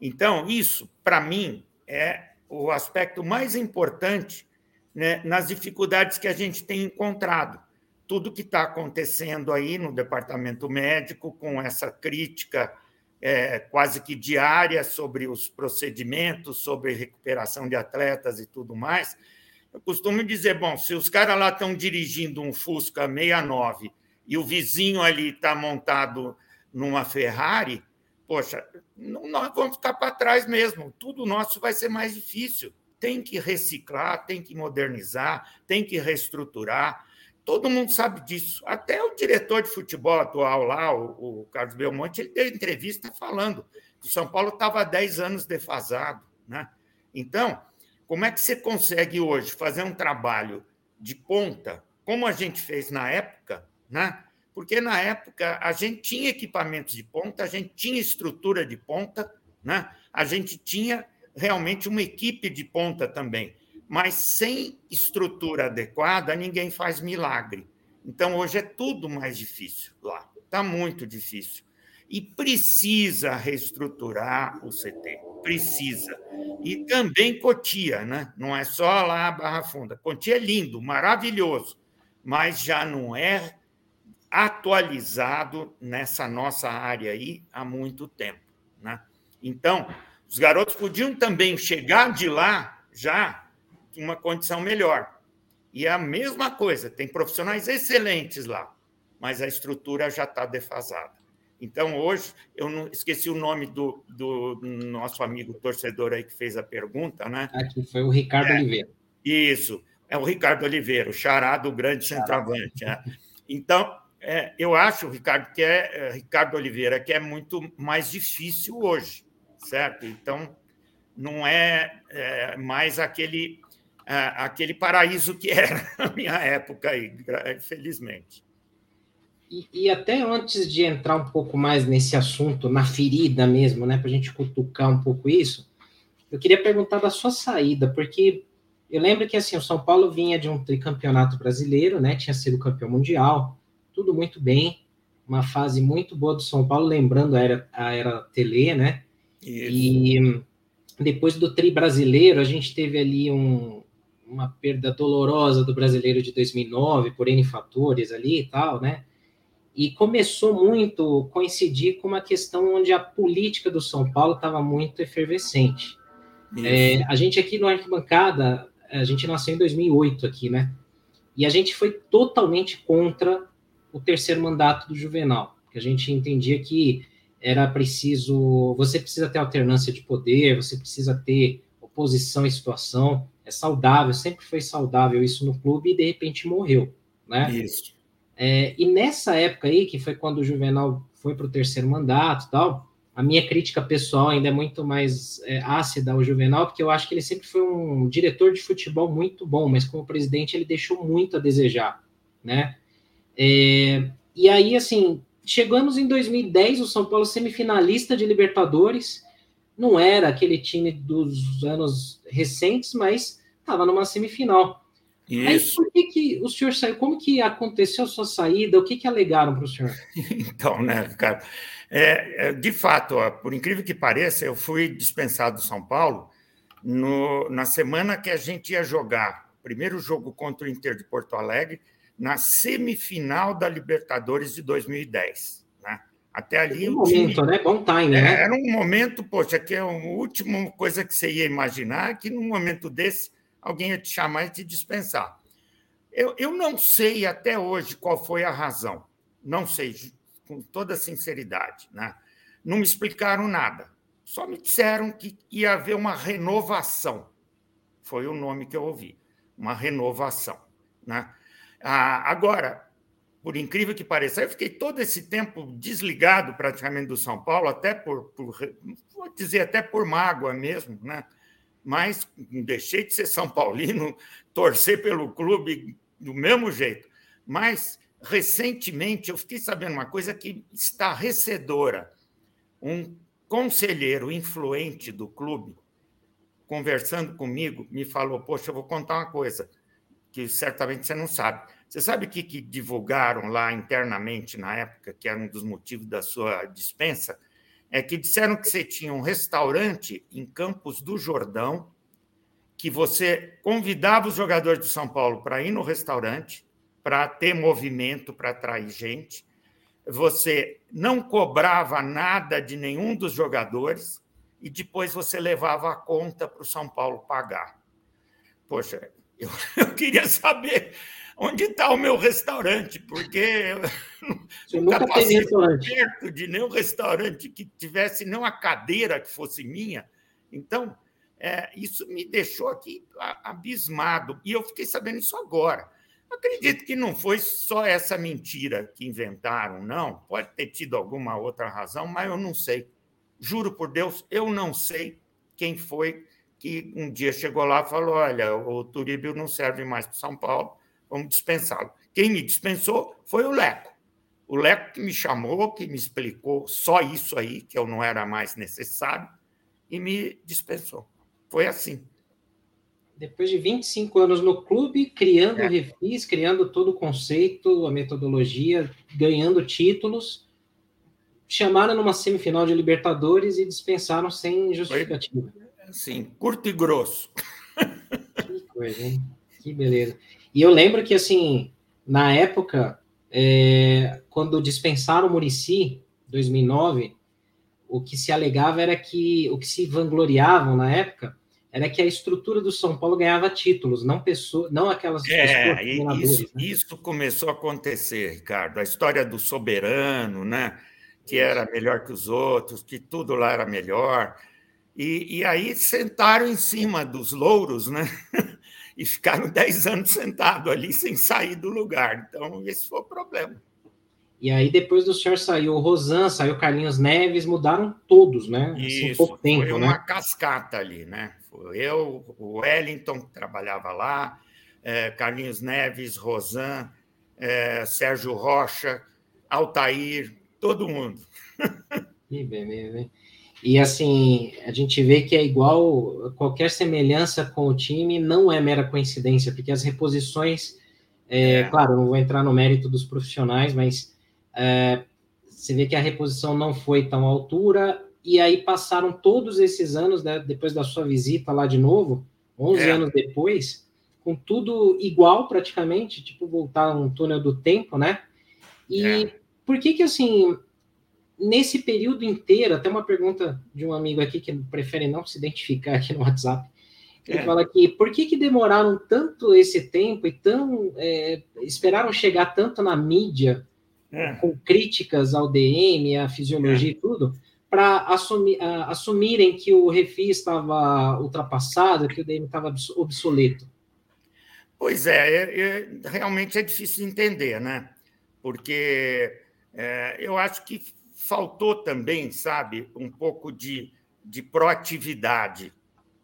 Então, isso, para mim, é o aspecto mais importante né, nas dificuldades que a gente tem encontrado. Tudo que está acontecendo aí no departamento médico, com essa crítica é, quase que diária sobre os procedimentos, sobre recuperação de atletas e tudo mais. Eu costumo dizer, bom, se os caras lá estão dirigindo um Fusca 69 e o vizinho ali está montado numa Ferrari, poxa, nós vamos ficar para trás mesmo. Tudo nosso vai ser mais difícil. Tem que reciclar, tem que modernizar, tem que reestruturar. Todo mundo sabe disso. Até o diretor de futebol atual lá, o, o Carlos Belmonte, ele deu entrevista falando que o São Paulo estava há 10 anos defasado. Né? Então, como é que você consegue hoje fazer um trabalho de ponta, como a gente fez na época, né? Porque na época a gente tinha equipamentos de ponta, a gente tinha estrutura de ponta, né? A gente tinha realmente uma equipe de ponta também mas sem estrutura adequada, ninguém faz milagre. Então, hoje é tudo mais difícil lá, está muito difícil. E precisa reestruturar o CT, precisa. E também Cotia, né? não é só lá a Barra Funda. Cotia é lindo, maravilhoso, mas já não é atualizado nessa nossa área aí há muito tempo. Né? Então, os garotos podiam também chegar de lá já uma condição melhor. E é a mesma coisa, tem profissionais excelentes lá, mas a estrutura já está defasada. Então, hoje, eu não esqueci o nome do, do nosso amigo torcedor aí que fez a pergunta, né? Aqui foi o Ricardo é, Oliveira. Isso, é o Ricardo Oliveira, o xará do grande centroavante. Né? Então, é, eu acho, Ricardo, que é, é Ricardo Oliveira, que é muito mais difícil hoje, certo? Então, não é, é mais aquele aquele paraíso que era na minha época aí, felizmente. E, e, até antes de entrar um pouco mais nesse assunto, na ferida mesmo, né, para a gente cutucar um pouco isso, eu queria perguntar da sua saída, porque eu lembro que assim o São Paulo vinha de um tricampeonato brasileiro, né, tinha sido campeão mundial, tudo muito bem, uma fase muito boa do São Paulo, lembrando a era, a era Tele, né? Isso. E depois do tri brasileiro, a gente teve ali um, uma perda dolorosa do brasileiro de 2009, por N fatores ali e tal, né? E começou muito coincidir com uma questão onde a política do São Paulo estava muito efervescente. É, a gente aqui no Arquibancada, a gente nasceu em 2008 aqui, né? E a gente foi totalmente contra o terceiro mandato do Juvenal, a gente entendia que era preciso, você precisa ter alternância de poder, você precisa ter oposição e situação, é saudável, sempre foi saudável isso no clube e de repente morreu, né? Isso. É, e nessa época aí, que foi quando o Juvenal foi para o terceiro mandato e tal, a minha crítica pessoal ainda é muito mais é, ácida ao Juvenal, porque eu acho que ele sempre foi um diretor de futebol muito bom, mas como presidente ele deixou muito a desejar, né? É, e aí, assim, chegamos em 2010, o São Paulo semifinalista de Libertadores, não era aquele time dos anos recentes, mas estava numa semifinal. Isso. Aí, por que, que o senhor saiu? Como que aconteceu a sua saída? O que, que alegaram para o senhor? Então, né, cara, é, é, de fato, ó, por incrível que pareça, eu fui dispensado do São Paulo no, na semana que a gente ia jogar o primeiro jogo contra o Inter de Porto Alegre, na semifinal da Libertadores de 2010. Né? Até ali. Um momento, time... né? Bom time, né? Era um momento, poxa, que é a última coisa que você ia imaginar, que num momento desse alguém ia te chamar e te dispensar. Eu, eu não sei até hoje qual foi a razão. Não sei, com toda sinceridade. Né? Não me explicaram nada. Só me disseram que ia haver uma renovação. Foi o nome que eu ouvi. Uma renovação. Né? Ah, agora, por incrível que pareça, eu fiquei todo esse tempo desligado praticamente do São Paulo, até por, por vou dizer, até por mágoa mesmo, né? Mas deixei de ser São Paulino, torcer pelo clube do mesmo jeito. Mas, recentemente, eu fiquei sabendo uma coisa que estarrecedora. Um conselheiro influente do clube, conversando comigo, me falou: Poxa, eu vou contar uma coisa que certamente você não sabe. Você sabe o que, que divulgaram lá internamente na época, que era um dos motivos da sua dispensa? É que disseram que você tinha um restaurante em Campos do Jordão, que você convidava os jogadores do São Paulo para ir no restaurante, para ter movimento, para atrair gente. Você não cobrava nada de nenhum dos jogadores e depois você levava a conta para o São Paulo pagar. Poxa, eu, eu queria saber onde está o meu restaurante, porque eu nunca passei perto de nenhum restaurante que tivesse nem uma cadeira que fosse minha. Então, é, isso me deixou aqui abismado. E eu fiquei sabendo isso agora. Acredito que não foi só essa mentira que inventaram, não. Pode ter tido alguma outra razão, mas eu não sei. Juro por Deus, eu não sei quem foi que um dia chegou lá e falou: olha, o Turíbio não serve mais para São Paulo, vamos dispensá-lo. Quem me dispensou foi o Leco. O Leco que me chamou, que me explicou só isso aí, que eu não era mais necessário, e me dispensou. Foi assim. Depois de 25 anos no clube, criando é. refis, criando todo o conceito, a metodologia, ganhando títulos, chamaram numa semifinal de Libertadores e dispensaram sem justificativa. Foi Sim, curto e grosso. Que coisa, hein? Que beleza. E eu lembro que, assim, na época, é, quando dispensaram o Murici, 2009, o que se alegava era que, o que se vangloriavam na época, era que a estrutura do São Paulo ganhava títulos, não pessoas, não aquelas é, pessoas isso, né? isso começou a acontecer, Ricardo. A história do soberano, né? Que era melhor que os outros, que tudo lá era melhor. E, e aí sentaram em cima dos louros, né? e ficaram 10 anos sentados ali sem sair do lugar. Então, esse foi o problema. E aí, depois do senhor saiu o Rosan, saiu Carlinhos Neves, mudaram todos, né? Assim, Isso, pouco tempo, foi uma né? cascata ali, né? Foi eu, o Wellington, que trabalhava lá, é, Carlinhos Neves, Rosan, é, Sérgio Rocha, Altair, todo mundo. Que beleza, hein? E assim, a gente vê que é igual, qualquer semelhança com o time não é mera coincidência, porque as reposições, é, é. claro, não vou entrar no mérito dos profissionais, mas é, você vê que a reposição não foi tão à altura, e aí passaram todos esses anos, né, depois da sua visita lá de novo, 11 é. anos depois, com tudo igual praticamente, tipo voltar um túnel do tempo, né? E é. por que que assim, nesse período inteiro, até uma pergunta de um amigo aqui que prefere não se identificar aqui no WhatsApp, ele é. fala aqui, por que que demoraram tanto esse tempo e tão é, esperaram chegar tanto na mídia é. com críticas ao DM, à fisiologia e tudo, para assumir, assumirem que o refis estava ultrapassado, que o DM estava obsoleto? Pois é, é, é, realmente é difícil de entender, né? Porque é, eu acho que faltou também, sabe, um pouco de, de proatividade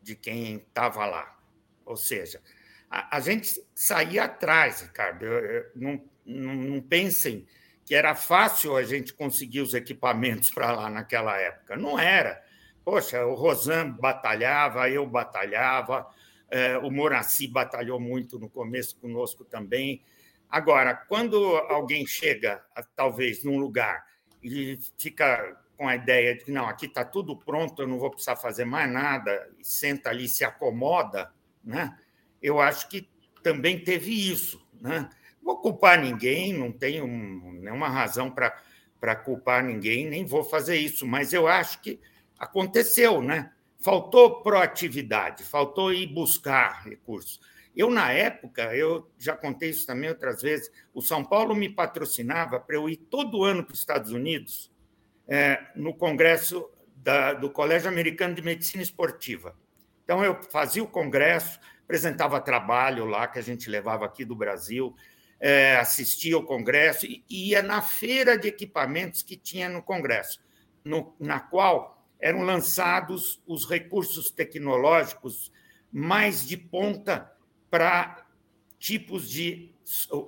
de quem estava lá. Ou seja, a, a, gente saía atrás, Ricardo. Eu, eu, não, não, não pensem que era fácil a gente conseguir os equipamentos para lá naquela época. Não era. Poxa, o Rosan batalhava, eu batalhava, é, o Moraci batalhou muito no começo conosco também. Agora, quando alguém chega, talvez, num lugar e fica com a ideia de que não, aqui está tudo pronto, eu não vou precisar fazer mais nada, e senta ali, se acomoda, né? eu acho que também teve isso. Né? Vou culpar ninguém, não tenho nenhuma razão para culpar ninguém, nem vou fazer isso, mas eu acho que aconteceu, né? faltou proatividade, faltou ir buscar recursos. Eu, na época, eu já contei isso também outras vezes, o São Paulo me patrocinava para eu ir todo ano para os Estados Unidos é, no congresso da, do Colégio Americano de Medicina Esportiva. Então, eu fazia o congresso, apresentava trabalho lá que a gente levava aqui do Brasil, é, assistia ao congresso e ia na feira de equipamentos que tinha no congresso, no, na qual eram lançados os recursos tecnológicos mais de ponta para tipos de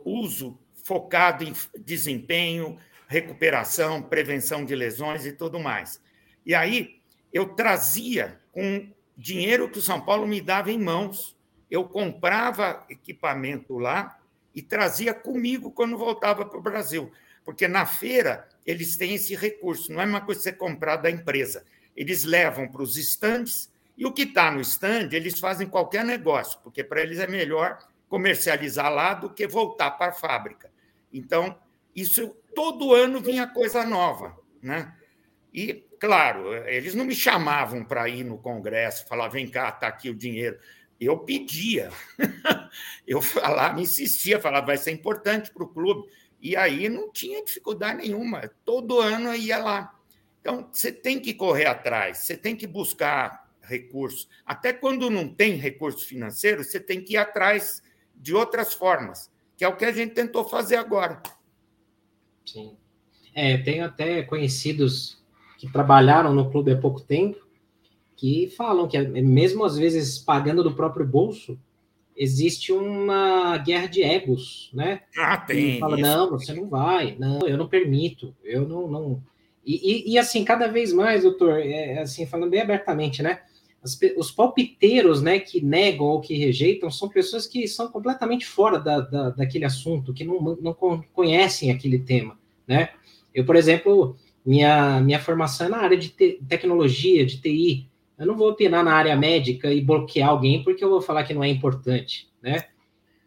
uso focado em desempenho, recuperação, prevenção de lesões e tudo mais. E aí eu trazia com dinheiro que o São Paulo me dava em mãos, eu comprava equipamento lá e trazia comigo quando voltava para o Brasil, porque na feira eles têm esse recurso, não é uma coisa que você comprar da empresa. Eles levam para os estandes e o que está no estande eles fazem qualquer negócio, porque para eles é melhor comercializar lá do que voltar para a fábrica. Então, isso todo ano vinha coisa nova. Né? E, claro, eles não me chamavam para ir no Congresso, falar, vem cá, está aqui o dinheiro. Eu pedia, eu falava, insistia, falava, vai ser importante para o clube. E aí não tinha dificuldade nenhuma. Todo ano eu ia lá. Então, você tem que correr atrás, você tem que buscar recursos. Até quando não tem recurso financeiro, você tem que ir atrás de outras formas, que é o que a gente tentou fazer agora. Sim. É, tenho até conhecidos que trabalharam no clube há pouco tempo que falam que, mesmo às vezes pagando do próprio bolso, existe uma guerra de egos, né? Ah, tem. E fala, isso. não, você não vai, não, eu não permito, eu não, não e, e, e, assim, cada vez mais, doutor, é, assim, falando bem abertamente, né? As, os palpiteiros, né, que negam ou que rejeitam, são pessoas que são completamente fora da, da, daquele assunto, que não, não conhecem aquele tema, né? Eu, por exemplo, minha, minha formação é na área de te, tecnologia, de TI. Eu não vou opinar na área médica e bloquear alguém porque eu vou falar que não é importante, né?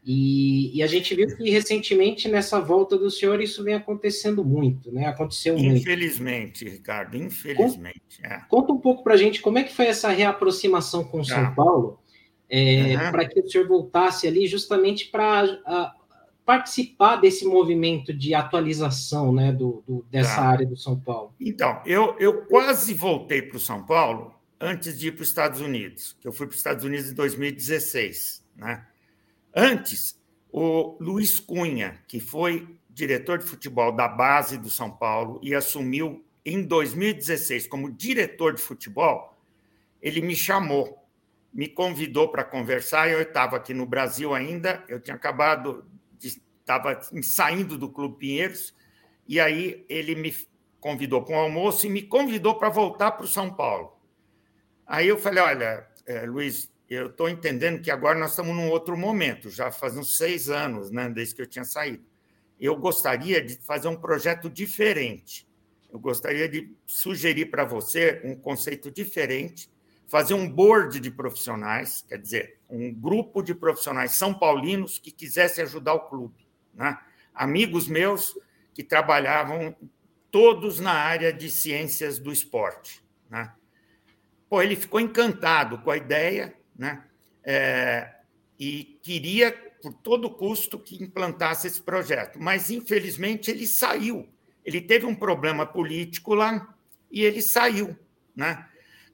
E, e, a gente viu que recentemente, nessa volta do senhor, isso vem acontecendo muito, né? Aconteceu Infelizmente, muito. Ricardo, infelizmente. Conta, é. conta um pouco para a gente como é que foi essa reaproximação com São ah. Paulo, é, uhum. para que o senhor voltasse ali justamente para participar desse movimento de atualização né, do, do dessa tá. área do São Paulo. Então, eu, eu quase voltei para o São Paulo antes de ir para os Estados Unidos, que eu fui para os Estados Unidos em 2016, né? Antes, o Luiz Cunha, que foi diretor de futebol da base do São Paulo e assumiu em 2016 como diretor de futebol, ele me chamou, me convidou para conversar. Eu estava aqui no Brasil ainda, eu tinha acabado, estava saindo do Clube Pinheiros, e aí ele me convidou para um almoço e me convidou para voltar para o São Paulo. Aí eu falei: olha, é, Luiz, eu estou entendendo que agora nós estamos num outro momento, já faz uns seis anos, né, desde que eu tinha saído. Eu gostaria de fazer um projeto diferente. Eu gostaria de sugerir para você um conceito diferente, fazer um board de profissionais, quer dizer, um grupo de profissionais são paulinos que quisesse ajudar o clube. Né? Amigos meus que trabalhavam todos na área de ciências do esporte. Né? Pô, ele ficou encantado com a ideia né? É, e queria, por todo custo, que implantasse esse projeto. Mas, infelizmente, ele saiu. Ele teve um problema político lá e ele saiu. Né?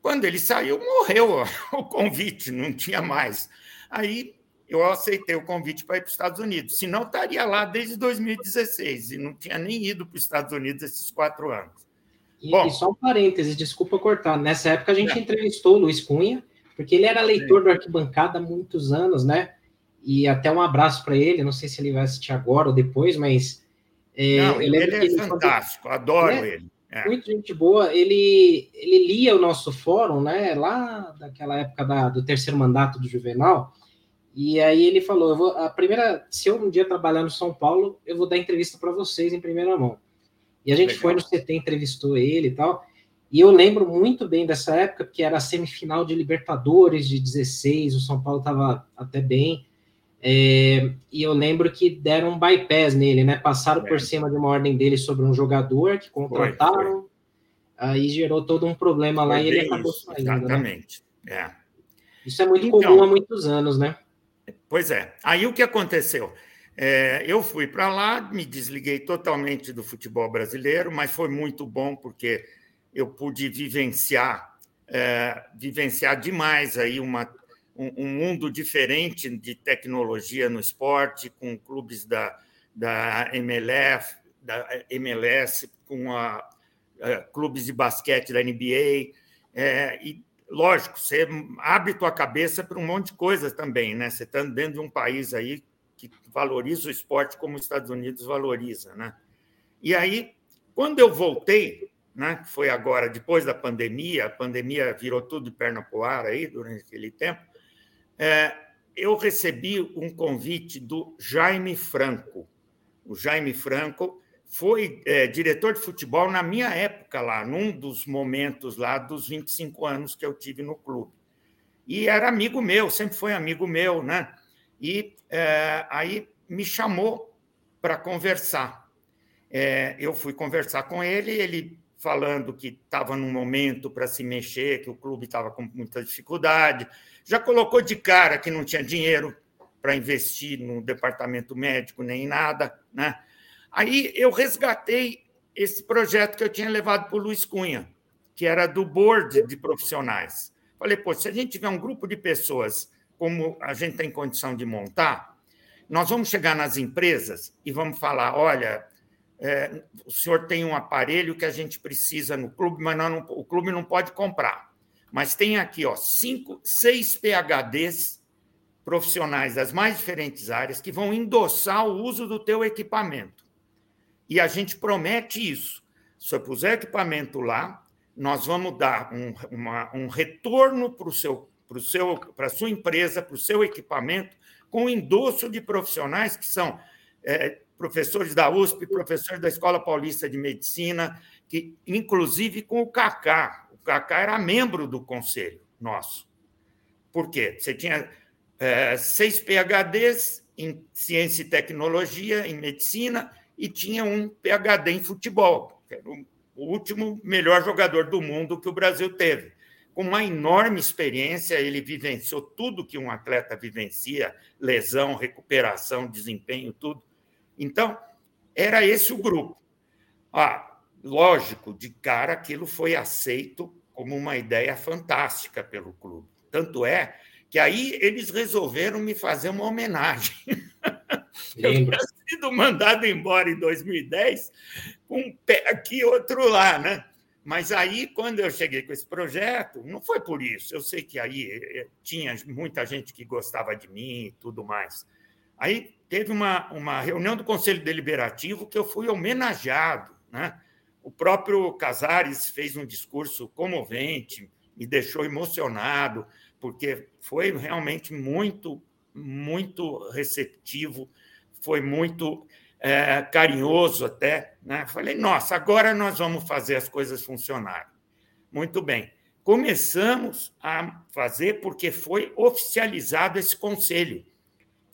Quando ele saiu, morreu o convite, não tinha mais. Aí eu aceitei o convite para ir para os Estados Unidos. Senão, estaria lá desde 2016 e não tinha nem ido para os Estados Unidos esses quatro anos. E, Bom, e só um parêntese, desculpa cortar. Nessa época a gente é. entrevistou o Luiz Cunha, porque ele era leitor Sim. do Arquibancada há muitos anos, né? E até um abraço para ele, não sei se ele vai assistir agora ou depois, mas. É, não, ele é fantástico, adoro né? ele. É. Muito gente boa. Ele, ele lia o nosso fórum, né? Lá daquela época da, do terceiro mandato do Juvenal. E aí ele falou: eu vou, a primeira, se eu um dia trabalhar no São Paulo, eu vou dar entrevista para vocês em primeira mão. E a gente Legal. foi no CT, entrevistou ele e tal. E eu lembro muito bem dessa época, porque era a semifinal de Libertadores de 16, o São Paulo estava até bem. É, e eu lembro que deram um bypass nele, né? Passaram é. por cima de uma ordem dele sobre um jogador que contrataram, foi, foi. aí gerou todo um problema foi lá e ele acabou isso, saindo. Né? Exatamente. Né? É. Isso é muito então, comum há muitos anos, né? Pois é. Aí o que aconteceu? É, eu fui para lá, me desliguei totalmente do futebol brasileiro, mas foi muito bom porque eu pude vivenciar, é, vivenciar demais aí uma, um, um, mundo diferente de tecnologia no esporte, com clubes da, da MLF, da MLS, com a, a clubes de basquete da NBA, é, e lógico, você abre tua cabeça para um monte de coisas também, né? Você está dentro de um país aí que valoriza o esporte como os Estados Unidos valoriza, né? E aí, quando eu voltei, né, que foi agora, depois da pandemia, a pandemia virou tudo de perna para o ar aí durante aquele tempo, é, eu recebi um convite do Jaime Franco. O Jaime Franco foi é, diretor de futebol na minha época lá, num dos momentos lá dos 25 anos que eu tive no clube. E era amigo meu, sempre foi amigo meu, né? E é, aí me chamou para conversar. É, eu fui conversar com ele, ele falando que estava num momento para se mexer, que o clube estava com muita dificuldade, já colocou de cara que não tinha dinheiro para investir no departamento médico nem nada, né? Aí eu resgatei esse projeto que eu tinha levado para o Luiz Cunha, que era do board de profissionais. Falei, pô, se a gente tiver um grupo de pessoas como a gente tem condição de montar, nós vamos chegar nas empresas e vamos falar: olha, é, o senhor tem um aparelho que a gente precisa no clube, mas não, o clube não pode comprar. Mas tem aqui ó, cinco, seis PHDs profissionais das mais diferentes áreas que vão endossar o uso do teu equipamento. E a gente promete isso. Se eu puser equipamento lá, nós vamos dar um, uma, um retorno para seu seu, a sua empresa, para o seu equipamento, com endosso de profissionais que são é, professores da USP, professores da Escola Paulista de Medicina, que inclusive com o Cacá. O Cacá era membro do conselho nosso. Por quê? Você tinha é, seis PHDs em ciência e tecnologia, em medicina, e tinha um PHD em futebol, que era o último melhor jogador do mundo que o Brasil teve com uma enorme experiência, ele vivenciou tudo que um atleta vivencia: lesão, recuperação, desempenho, tudo. Então, era esse o grupo. Ah, lógico, de cara, aquilo foi aceito como uma ideia fantástica pelo clube. Tanto é que aí eles resolveram me fazer uma homenagem. Eu tinha sido mandado embora em 2010, com um pé aqui e outro lá, né? Mas aí, quando eu cheguei com esse projeto, não foi por isso. Eu sei que aí eh, tinha muita gente que gostava de mim e tudo mais. Aí teve uma, uma reunião do Conselho Deliberativo que eu fui homenageado. Né? O próprio Casares fez um discurso comovente, me deixou emocionado, porque foi realmente muito, muito receptivo, foi muito é, carinhoso até. Né? Falei, nossa, agora nós vamos fazer as coisas funcionarem. Muito bem. começamos a fazer porque foi oficializado esse conselho,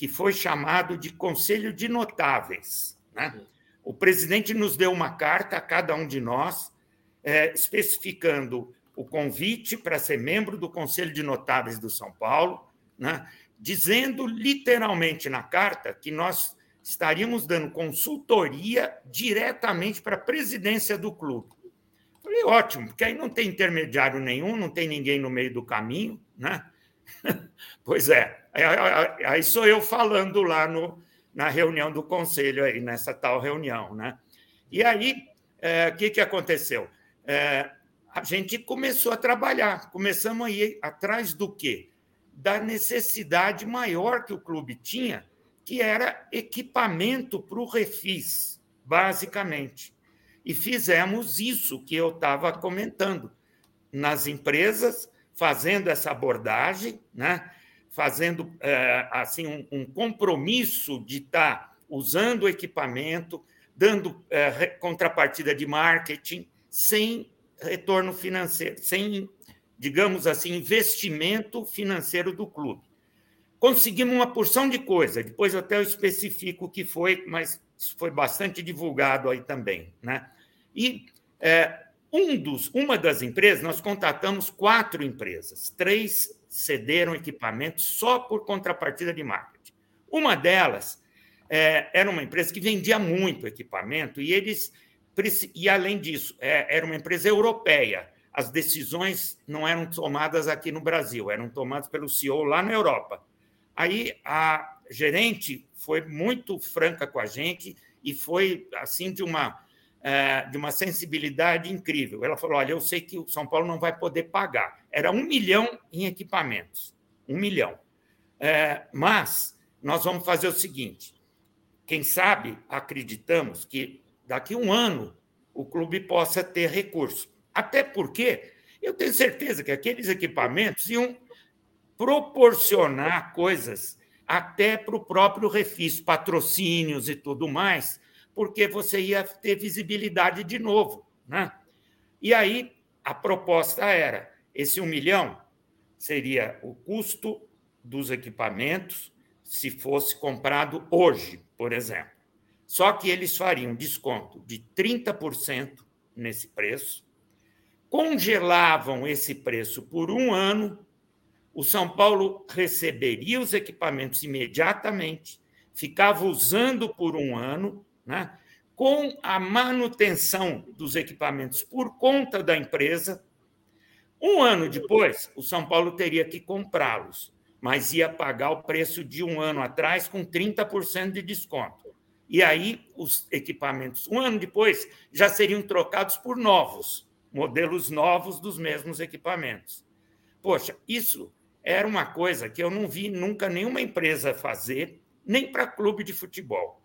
que foi chamado de Conselho de Notáveis. Né? O presidente nos deu uma carta a cada um de nós, é, especificando o convite para ser membro do Conselho de Notáveis do São Paulo, né? dizendo literalmente na carta que nós estaríamos dando consultoria diretamente para a presidência do clube. Falei, ótimo, porque aí não tem intermediário nenhum, não tem ninguém no meio do caminho, né? pois é, aí sou eu falando lá no, na reunião do conselho, aí, nessa tal reunião, né? E aí, é, o que, que aconteceu? É, a gente começou a trabalhar, começamos a ir atrás do quê? Da necessidade maior que o clube tinha, que era equipamento para o refis, basicamente. E fizemos isso que eu estava comentando nas empresas, fazendo essa abordagem, né? Fazendo é, assim um, um, compromisso de estar tá usando o equipamento, dando é, contrapartida de marketing, sem retorno financeiro, sem, digamos assim, investimento financeiro do clube. Conseguimos uma porção de coisa, depois até eu especifico o que foi, mas isso foi bastante divulgado aí também. Né? E é, um dos, uma das empresas, nós contatamos quatro empresas, três cederam equipamentos só por contrapartida de marketing. Uma delas é, era uma empresa que vendia muito equipamento e eles e além disso é, era uma empresa europeia. As decisões não eram tomadas aqui no Brasil, eram tomadas pelo CEO lá na Europa. Aí a gerente foi muito franca com a gente e foi assim de uma de uma sensibilidade incrível. Ela falou: Olha, eu sei que o São Paulo não vai poder pagar. Era um milhão em equipamentos. Um milhão. É, mas nós vamos fazer o seguinte: quem sabe acreditamos que daqui a um ano o clube possa ter recurso. Até porque eu tenho certeza que aqueles equipamentos iam proporcionar coisas até para o próprio refis, patrocínios e tudo mais, porque você ia ter visibilidade de novo. Né? E aí a proposta era: esse um milhão seria o custo dos equipamentos se fosse comprado hoje, por exemplo. Só que eles fariam desconto de 30% nesse preço, congelavam esse preço por um ano, o São Paulo receberia os equipamentos imediatamente, ficava usando por um ano né? com a manutenção dos equipamentos por conta da empresa. Um ano depois, o São Paulo teria que comprá-los, mas ia pagar o preço de um ano atrás com 30% de desconto. E aí, os equipamentos, um ano depois, já seriam trocados por novos, modelos novos dos mesmos equipamentos. Poxa, isso era uma coisa que eu não vi nunca nenhuma empresa fazer, nem para clube de futebol.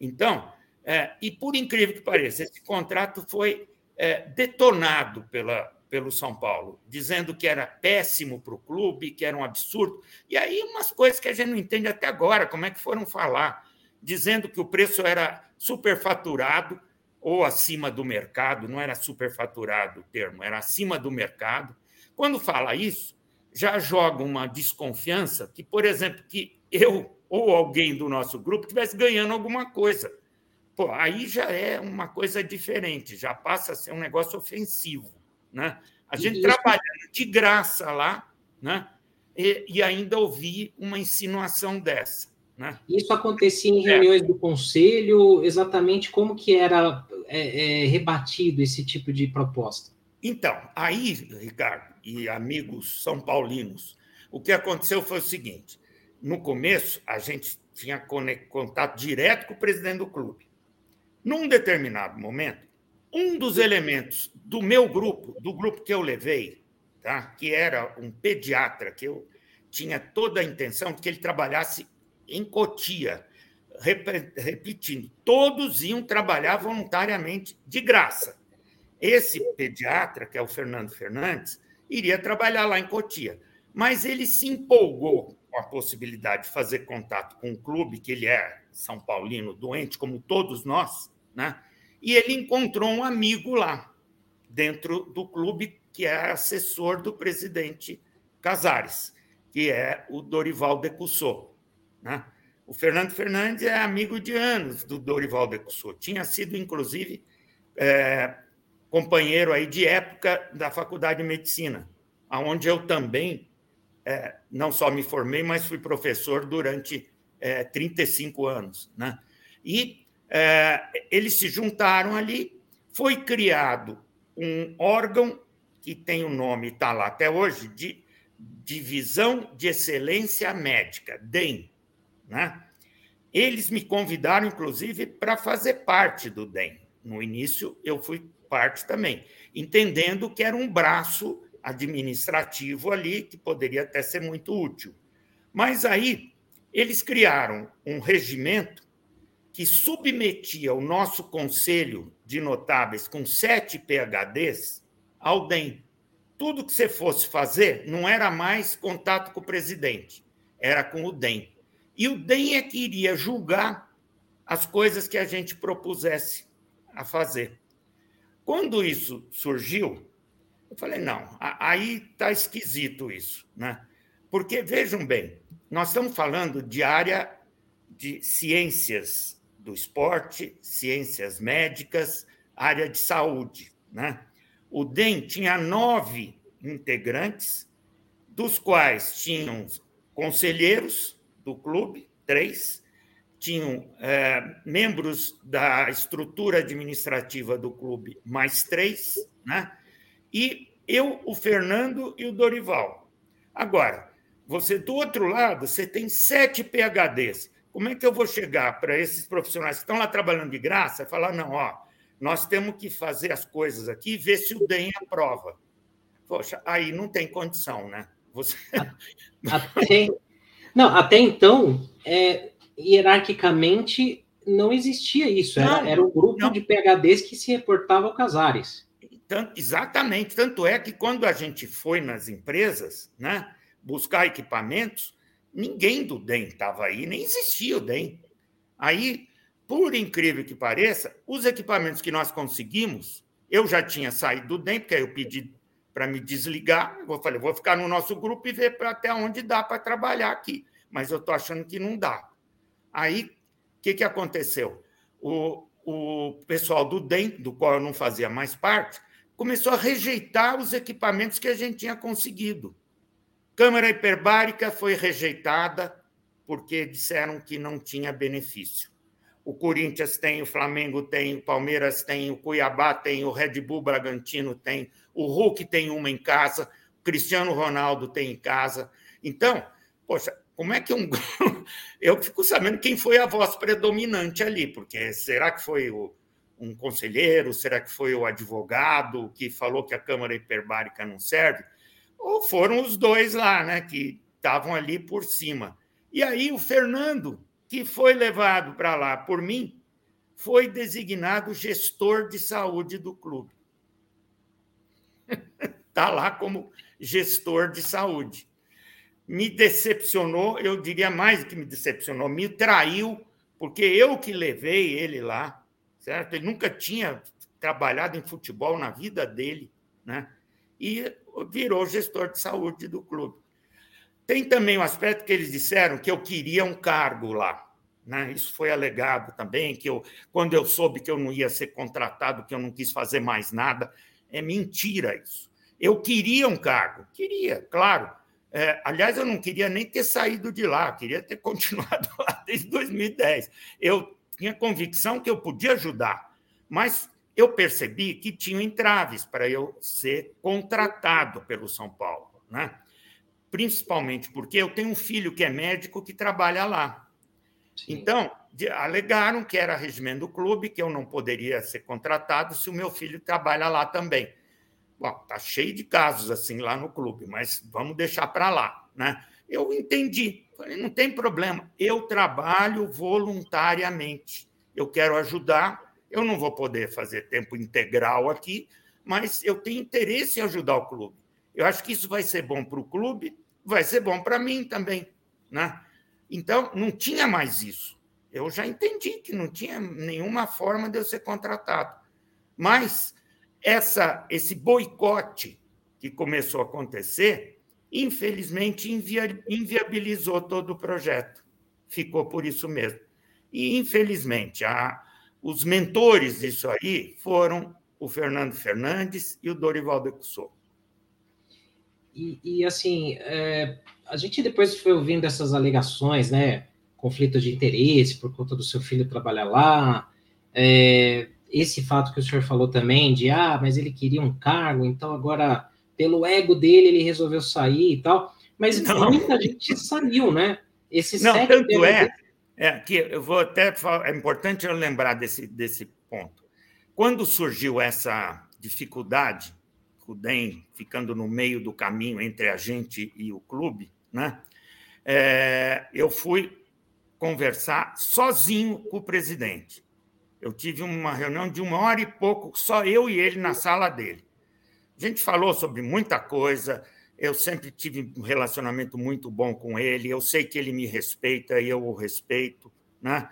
Então, é, e, por incrível que pareça, esse contrato foi é, detonado pela, pelo São Paulo, dizendo que era péssimo para o clube, que era um absurdo. E aí, umas coisas que a gente não entende até agora, como é que foram falar, dizendo que o preço era superfaturado ou acima do mercado, não era superfaturado o termo, era acima do mercado. Quando fala isso, já joga uma desconfiança que, por exemplo, que eu ou alguém do nosso grupo estivesse ganhando alguma coisa. Pô, aí já é uma coisa diferente, já passa a ser um negócio ofensivo. Né? A gente trabalhando de graça lá, né? E, e, ainda ouvir uma insinuação dessa. Né? Isso acontecia em é. reuniões é. do conselho, exatamente como que era é, é, rebatido esse tipo de proposta? Então, aí, Ricardo e amigos são paulinos, o que aconteceu foi o seguinte: no começo, a gente tinha contato direto com o presidente do clube. Num determinado momento, um dos elementos do meu grupo, do grupo que eu levei, tá? que era um pediatra, que eu tinha toda a intenção de que ele trabalhasse em Cotia, repetindo, todos iam trabalhar voluntariamente de graça. Esse pediatra, que é o Fernando Fernandes, iria trabalhar lá em Cotia, mas ele se empolgou com a possibilidade de fazer contato com o clube, que ele é São Paulino doente, como todos nós, né? E ele encontrou um amigo lá, dentro do clube, que é assessor do presidente Casares, que é o Dorival Decussot. Né? O Fernando Fernandes é amigo de anos do Dorival Decussot. Tinha sido, inclusive, é, companheiro aí de época da Faculdade de Medicina, onde eu também é, não só me formei, mas fui professor durante é, 35 anos. Né? E eles se juntaram ali, foi criado um órgão que tem o nome, está lá até hoje, de Divisão de Excelência Médica, DEM. Né? Eles me convidaram, inclusive, para fazer parte do DEM. No início, eu fui parte também, entendendo que era um braço administrativo ali que poderia até ser muito útil. Mas aí eles criaram um regimento que submetia o nosso conselho de notáveis com sete PHDs ao DEM. Tudo que você fosse fazer não era mais contato com o presidente, era com o DEM. E o DEM é que iria julgar as coisas que a gente propusesse a fazer. Quando isso surgiu, eu falei, não, aí está esquisito isso, né? Porque, vejam bem, nós estamos falando de área de ciências do esporte, ciências médicas, área de saúde. Né? O DEM tinha nove integrantes, dos quais tinham conselheiros do clube, três, tinham é, membros da estrutura administrativa do clube, mais três, né? e eu, o Fernando e o Dorival. Agora, você do outro lado, você tem sete PHDs. Como é que eu vou chegar para esses profissionais que estão lá trabalhando de graça e falar, não, ó, nós temos que fazer as coisas aqui e ver se o DEM aprova. Poxa, aí não tem condição, né? Você... Até, não, até então, é, hierarquicamente, não existia isso. Era, era um grupo não. de PHDs que se reportava ao Casares. Tanto, exatamente. Tanto é que quando a gente foi nas empresas né, buscar equipamentos, ninguém do DEM estava aí, nem existia o DEM. Aí, por incrível que pareça, os equipamentos que nós conseguimos, eu já tinha saído do DEM, porque aí eu pedi para me desligar. Eu falei, vou ficar no nosso grupo e ver até onde dá para trabalhar aqui. Mas eu estou achando que não dá. Aí, o que, que aconteceu? O, o pessoal do DEM, do qual eu não fazia mais parte, começou a rejeitar os equipamentos que a gente tinha conseguido. Câmara hiperbárica foi rejeitada porque disseram que não tinha benefício. O Corinthians tem, o Flamengo tem, o Palmeiras tem, o Cuiabá tem, o Red Bull Bragantino tem, o Hulk tem uma em casa, o Cristiano Ronaldo tem em casa. Então, poxa, como é que um. Eu fico sabendo quem foi a voz predominante ali, porque será que foi o, um conselheiro? Será que foi o advogado que falou que a Câmara Hiperbárica não serve? Ou foram os dois lá, né, que estavam ali por cima? E aí o Fernando, que foi levado para lá por mim, foi designado gestor de saúde do clube. Está lá como gestor de saúde. Me decepcionou, eu diria mais que me decepcionou, me traiu, porque eu que levei ele lá, certo? Ele nunca tinha trabalhado em futebol na vida dele, né? E virou gestor de saúde do clube. Tem também o um aspecto que eles disseram que eu queria um cargo lá, né? Isso foi alegado também que eu, quando eu soube que eu não ia ser contratado, que eu não quis fazer mais nada, é mentira isso. Eu queria um cargo, queria, claro. É, aliás, eu não queria nem ter saído de lá, queria ter continuado lá desde 2010. Eu tinha convicção que eu podia ajudar, mas eu percebi que tinham entraves para eu ser contratado pelo São Paulo, né? principalmente porque eu tenho um filho que é médico que trabalha lá. Sim. Então, alegaram que era regimento do clube, que eu não poderia ser contratado se o meu filho trabalha lá também. Bom, tá cheio de casos assim lá no clube, mas vamos deixar para lá, né? Eu entendi, falei, não tem problema, eu trabalho voluntariamente, eu quero ajudar, eu não vou poder fazer tempo integral aqui, mas eu tenho interesse em ajudar o clube. Eu acho que isso vai ser bom para o clube, vai ser bom para mim também, né? Então, não tinha mais isso. Eu já entendi que não tinha nenhuma forma de eu ser contratado. Mas essa, esse boicote que começou a acontecer, infelizmente inviabilizou todo o projeto. Ficou por isso mesmo. E, infelizmente, a, os mentores disso aí foram o Fernando Fernandes e o Dorival de Cussot. E, e, assim, é, a gente depois foi ouvindo essas alegações, né? Conflito de interesse por conta do seu filho trabalhar lá. É, esse fato que o senhor falou também, de ah, mas ele queria um cargo, então agora, pelo ego dele, ele resolveu sair e tal. Mas não. muita gente saiu, né? Esse não, tanto é, é que eu vou até falar, é importante eu lembrar desse, desse ponto. Quando surgiu essa dificuldade, o DEM ficando no meio do caminho entre a gente e o clube, né? É, eu fui conversar sozinho com o presidente. Eu tive uma reunião de uma hora e pouco, só eu e ele na sala dele. A gente falou sobre muita coisa. Eu sempre tive um relacionamento muito bom com ele. Eu sei que ele me respeita e eu o respeito. Né?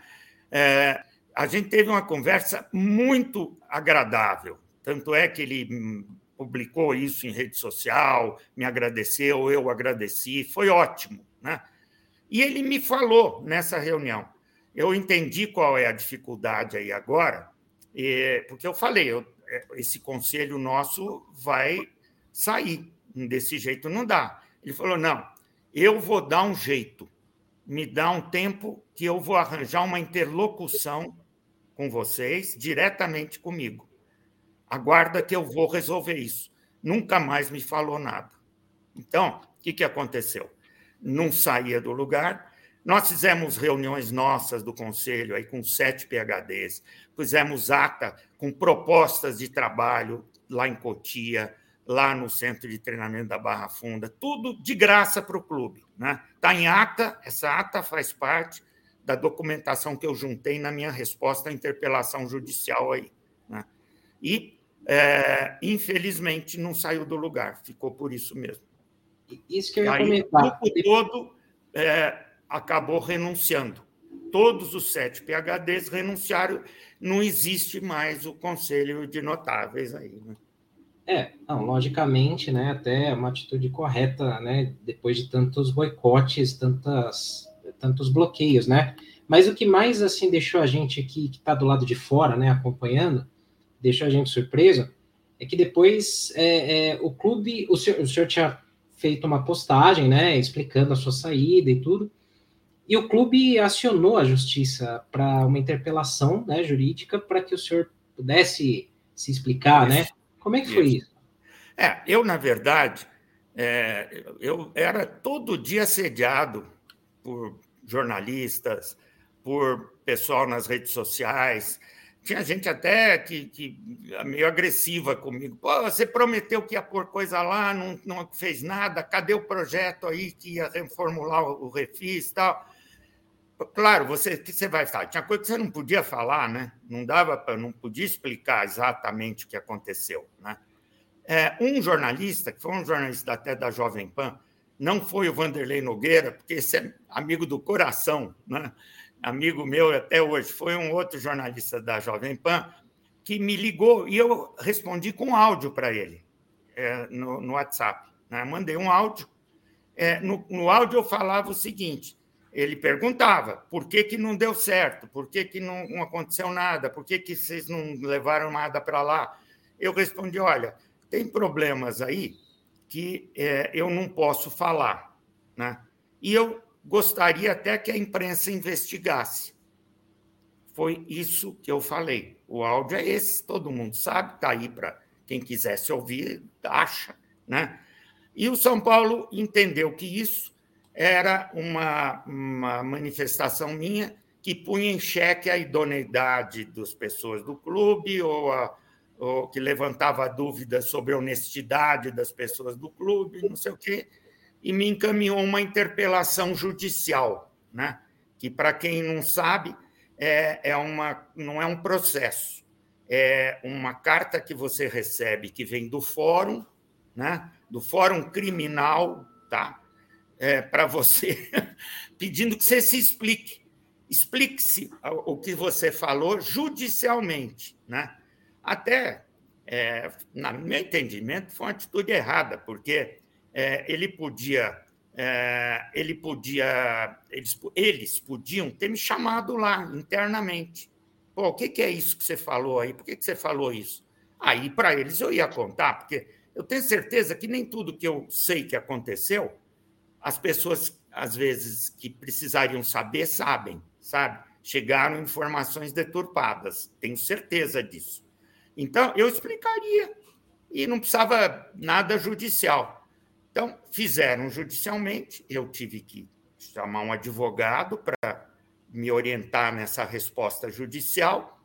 É, a gente teve uma conversa muito agradável. Tanto é que ele publicou isso em rede social, me agradeceu, eu agradeci, foi ótimo. Né? E ele me falou nessa reunião: eu entendi qual é a dificuldade aí agora, porque eu falei, eu, é, esse conselho nosso vai sair, desse jeito não dá. Ele falou: não, eu vou dar um jeito, me dá um tempo que eu vou arranjar uma interlocução com vocês, diretamente comigo. Aguarda que eu vou resolver isso. Nunca mais me falou nada. Então, o que, que aconteceu? Não saía do lugar, nós fizemos reuniões nossas do conselho aí com sete PHDs, fizemos ata com propostas de trabalho lá em Cotia, lá no centro de treinamento da Barra Funda, tudo de graça para o clube. Está né? Tá em ata, essa ata faz parte da documentação que eu juntei na minha resposta à interpelação judicial aí. Né? E, é, infelizmente, não saiu do lugar, ficou por isso mesmo. Isso que eu ia aí, comentar. O todo é, acabou renunciando. Todos os sete PHDs renunciaram, não existe mais o Conselho de Notáveis aí. Né? É, não, logicamente, né, até uma atitude correta, né, depois de tantos boicotes, tantas, tantos bloqueios, né, mas o que mais, assim, deixou a gente aqui, que está do lado de fora, né, acompanhando, deixou a gente surpreso, é que depois é, é, o clube, o senhor, o senhor tinha feito uma postagem, né, explicando a sua saída e tudo, e o clube acionou a justiça para uma interpelação né, jurídica para que o senhor pudesse se explicar, isso. né? Como é que isso. foi isso? É, eu, na verdade, é, eu era todo dia assediado por jornalistas, por pessoal nas redes sociais. Tinha gente até que, que meio agressiva comigo. Pô, você prometeu que ia pôr coisa lá, não, não fez nada. Cadê o projeto aí que ia reformular o refis e tal? Claro, você você vai falar, tinha coisa que você não podia falar, né? Não dava para, não podia explicar exatamente o que aconteceu, né? É, um jornalista, que foi um jornalista até da Jovem Pan, não foi o Vanderlei Nogueira, porque esse é amigo do coração, né? amigo meu até hoje, foi um outro jornalista da Jovem Pan que me ligou e eu respondi com áudio para ele é, no, no, WhatsApp. Né? Mandei um áudio. É, no, no áudio eu falava o seguinte: ele perguntava por que, que não deu certo, por que, que não, não aconteceu nada, por que, que vocês não levaram nada para lá. Eu respondi: olha, tem problemas aí que é, eu não posso falar. Né? E eu gostaria até que a imprensa investigasse. Foi isso que eu falei. O áudio é esse, todo mundo sabe, está aí para quem quisesse ouvir, acha. Né? E o São Paulo entendeu que isso era uma, uma manifestação minha que punha em xeque a idoneidade das pessoas do clube ou, a, ou que levantava dúvidas sobre a honestidade das pessoas do clube, não sei o quê, e me encaminhou uma interpelação judicial, né? que, para quem não sabe, é, é uma, não é um processo, é uma carta que você recebe que vem do fórum, né? do fórum criminal, tá? É, para você, pedindo que você se explique. Explique-se o que você falou judicialmente. Né? Até é, na meu entendimento, foi uma atitude errada, porque é, ele podia, é, ele podia, eles, eles podiam ter me chamado lá internamente. Pô, o que, que é isso que você falou aí? Por que, que você falou isso? Aí, para eles, eu ia contar, porque eu tenho certeza que nem tudo que eu sei que aconteceu, as pessoas, às vezes, que precisariam saber, sabem, sabe? Chegaram informações deturpadas, tenho certeza disso. Então, eu explicaria, e não precisava nada judicial. Então, fizeram judicialmente, eu tive que chamar um advogado para me orientar nessa resposta judicial,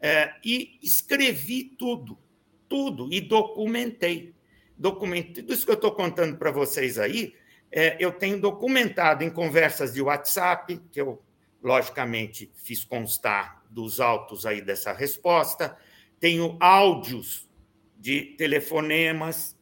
é, e escrevi tudo, tudo, e documentei. Documentei tudo isso que eu estou contando para vocês aí, é, eu tenho documentado em conversas de WhatsApp, que eu, logicamente, fiz constar dos autos aí dessa resposta, tenho áudios de telefonemas,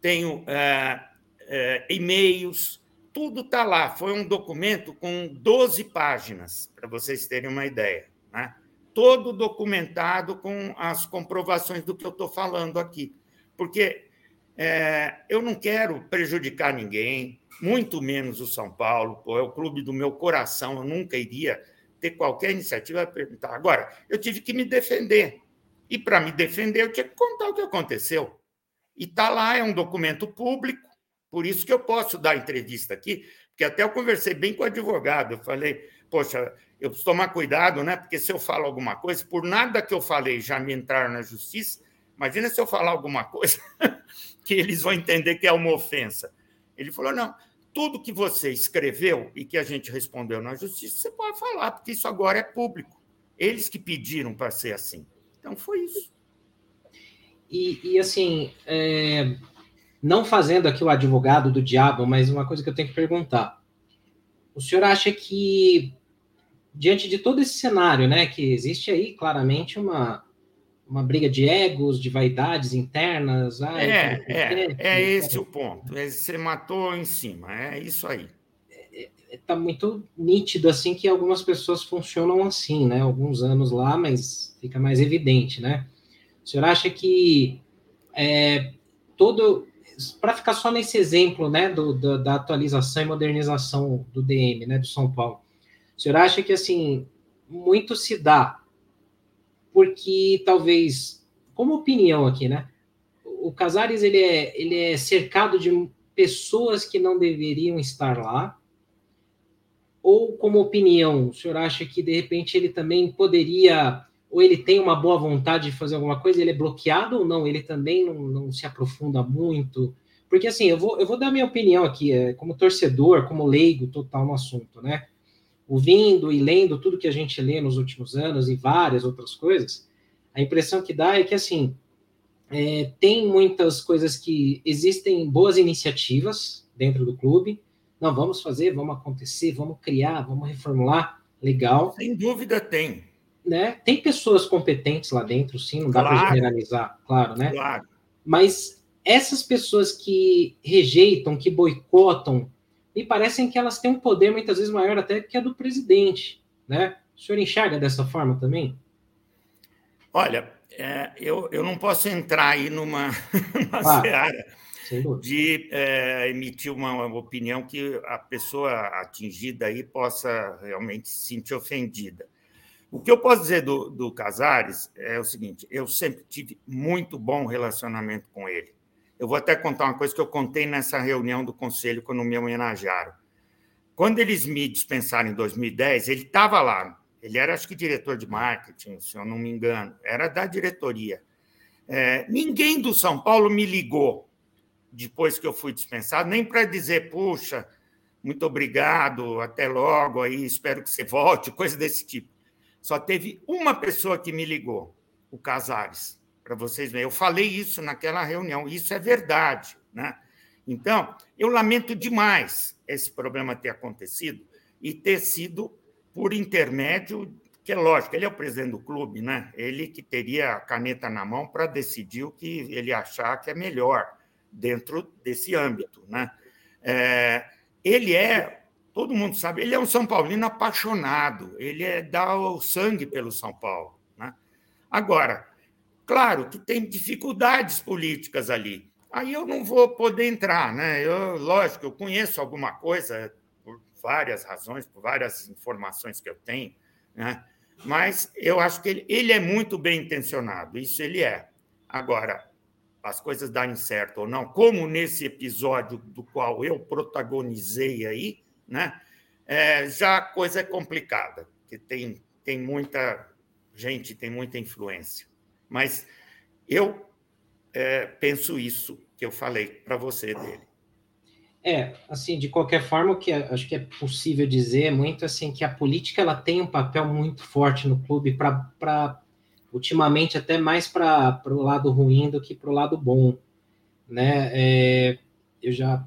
tenho é, é, e-mails, tudo está lá. Foi um documento com 12 páginas, para vocês terem uma ideia. Né? Todo documentado com as comprovações do que eu estou falando aqui. Porque é, eu não quero prejudicar ninguém, muito menos o São Paulo, pô, é o clube do meu coração, eu nunca iria ter qualquer iniciativa a perguntar. Agora, eu tive que me defender. E para me defender, eu tinha que contar o que aconteceu. E está lá, é um documento público, por isso que eu posso dar entrevista aqui, porque até eu conversei bem com o advogado. Eu falei, poxa, eu preciso tomar cuidado, né? Porque se eu falo alguma coisa, por nada que eu falei já me entraram na justiça, imagina se eu falar alguma coisa que eles vão entender que é uma ofensa. Ele falou: não, tudo que você escreveu e que a gente respondeu na justiça, você pode falar, porque isso agora é público. Eles que pediram para ser assim. Então, foi isso. E, e assim, é, não fazendo aqui o advogado do diabo, mas uma coisa que eu tenho que perguntar. O senhor acha que, diante de todo esse cenário, né, que existe aí claramente uma, uma briga de egos, de vaidades internas. Ai, é, é, é esse o ponto. Você matou em cima, é isso aí. Está é, muito nítido assim que algumas pessoas funcionam assim, né? Alguns anos lá, mas fica mais evidente, né? O senhor acha que é, todo para ficar só nesse exemplo, né, do, do, da atualização e modernização do DM, né, do São Paulo, o senhor acha que, assim, muito se dá porque, talvez, como opinião aqui, né, o Casares, ele é, ele é cercado de pessoas que não deveriam estar lá, ou como opinião, o senhor acha que, de repente, ele também poderia ou ele tem uma boa vontade de fazer alguma coisa, ele é bloqueado ou não? Ele também não, não se aprofunda muito? Porque, assim, eu vou, eu vou dar minha opinião aqui, é, como torcedor, como leigo total no assunto, né? Ouvindo e lendo tudo que a gente lê nos últimos anos e várias outras coisas, a impressão que dá é que, assim, é, tem muitas coisas que existem boas iniciativas dentro do clube. Não, vamos fazer, vamos acontecer, vamos criar, vamos reformular. Legal. Sem dúvida tem né? Tem pessoas competentes lá dentro, sim, não dá claro. para generalizar, claro, né? Claro. Mas essas pessoas que rejeitam, que boicotam, me parecem que elas têm um poder muitas vezes maior até que a do presidente, né? O senhor enxerga dessa forma também? Olha, é, eu, eu não posso entrar aí numa, numa ah, seara de é, emitir uma opinião que a pessoa atingida aí possa realmente se sentir ofendida. O que eu posso dizer do, do Casares é o seguinte: eu sempre tive muito bom relacionamento com ele. Eu vou até contar uma coisa que eu contei nessa reunião do conselho quando me homenagearam. Quando eles me dispensaram em 2010, ele estava lá. Ele era, acho que, diretor de marketing, se eu não me engano. Era da diretoria. É, ninguém do São Paulo me ligou depois que eu fui dispensado, nem para dizer, puxa, muito obrigado, até logo aí, espero que você volte, coisa desse tipo. Só teve uma pessoa que me ligou, o Casares, para vocês verem. Eu falei isso naquela reunião, isso é verdade. Né? Então, eu lamento demais esse problema ter acontecido e ter sido por intermédio, que é lógico, ele é o presidente do clube, né? ele que teria a caneta na mão para decidir o que ele achar que é melhor dentro desse âmbito. Né? É, ele é todo mundo sabe, ele é um São Paulino apaixonado, ele é, dá o sangue pelo São Paulo. Né? Agora, Claro que tem dificuldades políticas ali. Aí eu não vou poder entrar, né? Eu, lógico, eu conheço alguma coisa por várias razões, por várias informações que eu tenho, né? Mas eu acho que ele, ele é muito bem intencionado, isso ele é. Agora, as coisas darem certo ou não, como nesse episódio do qual eu protagonizei aí, né? É, já a coisa é complicada, que tem, tem muita gente, tem muita influência. Mas eu é, penso isso que eu falei para você dele. É, assim, de qualquer forma, o que é, acho que é possível dizer é muito assim que a política ela tem um papel muito forte no clube para ultimamente até mais para o lado ruim do que para o lado bom, né? É, eu já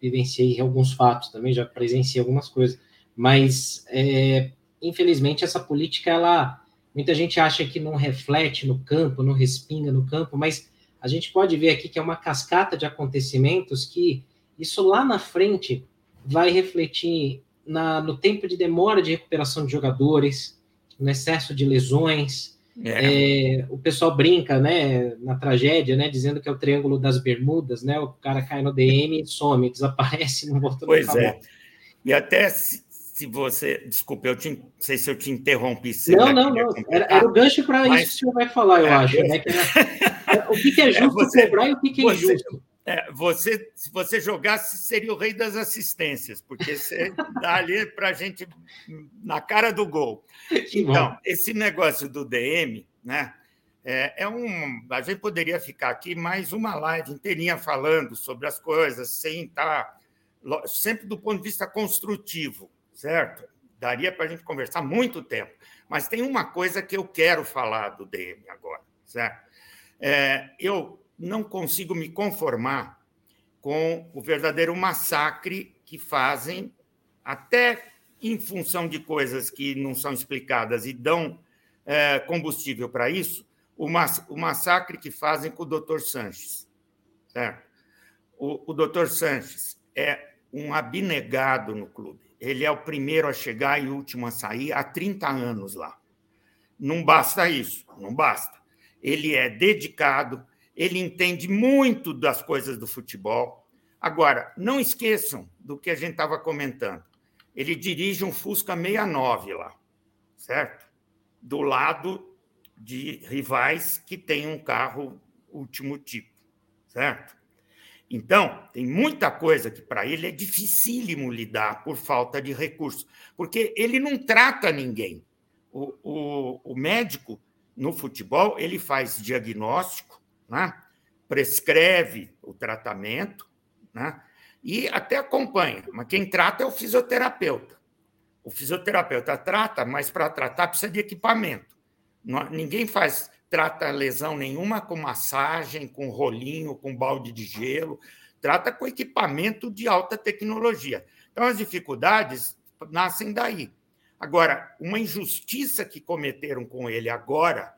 vivenciei alguns fatos também, já presenciei algumas coisas, mas é, infelizmente essa política ela muita gente acha que não reflete no campo, não respinga no campo, mas a gente pode ver aqui que é uma cascata de acontecimentos que isso lá na frente vai refletir na, no tempo de demora de recuperação de jogadores, no excesso de lesões. É. É, o pessoal brinca, né, na tragédia, né, dizendo que é o Triângulo das Bermudas, né, o cara cai no DM, some, desaparece, não volta Pois é. E até se, você, desculpa, eu te, não sei se eu te interrompi. Não, não, não. Era, era, o gancho para isso que o senhor vai falar, eu é, acho. Né, era, o que, que é, é justo você, cobrar e o que, que é você, injusto. É, você, se você jogasse, seria o rei das assistências, porque você dá ali para a gente na cara do gol. Então, esse negócio do DM, né? É, é, um. A gente poderia ficar aqui mais uma live inteirinha falando sobre as coisas, sem estar. Tá, sempre do ponto de vista construtivo, certo? Daria para a gente conversar muito tempo. Mas tem uma coisa que eu quero falar do DM agora, certo? É, eu não consigo me conformar com o verdadeiro massacre que fazem, até em função de coisas que não são explicadas e dão é, combustível para isso, o, o, massacre que fazem com o doutor Sanches. Certo? O, o doutor Sanches é um abnegado no clube. Ele é o primeiro a chegar e o último a sair há 30 anos lá. Não basta isso, não basta. Ele é dedicado, ele entende muito das coisas do futebol. Agora, não esqueçam do que a gente estava comentando. Ele dirige um Fusca 69 lá, certo? Do lado de rivais que têm um carro último tipo, certo? Então, tem muita coisa que para ele é dificílimo lidar por falta de recursos, porque ele não trata ninguém. O, o, o médico no futebol ele faz diagnóstico, né? prescreve o tratamento né? e até acompanha, mas quem trata é o fisioterapeuta. O fisioterapeuta trata, mas para tratar precisa de equipamento. ninguém faz trata lesão nenhuma com massagem, com rolinho, com balde de gelo, trata com equipamento de alta tecnologia. Então, as dificuldades nascem daí. Agora, uma injustiça que cometeram com ele agora,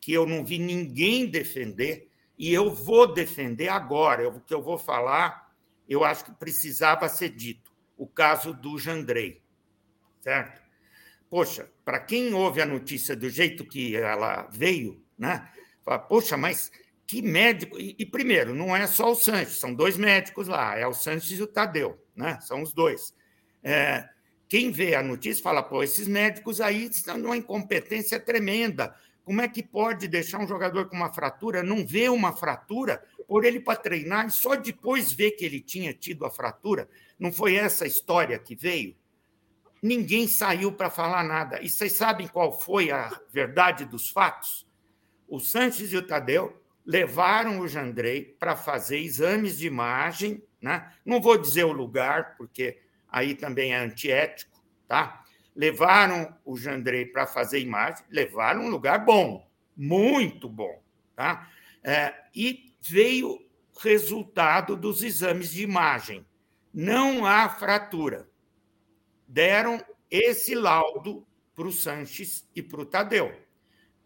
que eu não vi ninguém defender, e eu vou defender agora, o que eu vou falar, eu acho que precisava ser dito. O caso do Jandrei, certo? Poxa, para quem ouve a notícia do jeito que ela veio, né? Fala, poxa, mas que médico. E, e, primeiro, não é só o Sanches, são dois médicos lá, é o Sanches e o Tadeu, né? São os dois. É, quem vê a notícia fala, pô, esses médicos aí estão numa incompetência tremenda. Como é que pode deixar um jogador com uma fratura, não ver uma fratura, por ele para treinar e só depois ver que ele tinha tido a fratura? Não foi essa história que veio? Ninguém saiu para falar nada. E vocês sabem qual foi a verdade dos fatos? O Sanches e o Tadeu levaram o Jandrei para fazer exames de imagem, né? não vou dizer o lugar, porque aí também é antiético, tá? Levaram o Jandrei para fazer imagem, levaram um lugar bom, muito bom, tá? É, e veio resultado dos exames de imagem. Não há fratura. Deram esse laudo para o Sanches e para o Tadeu.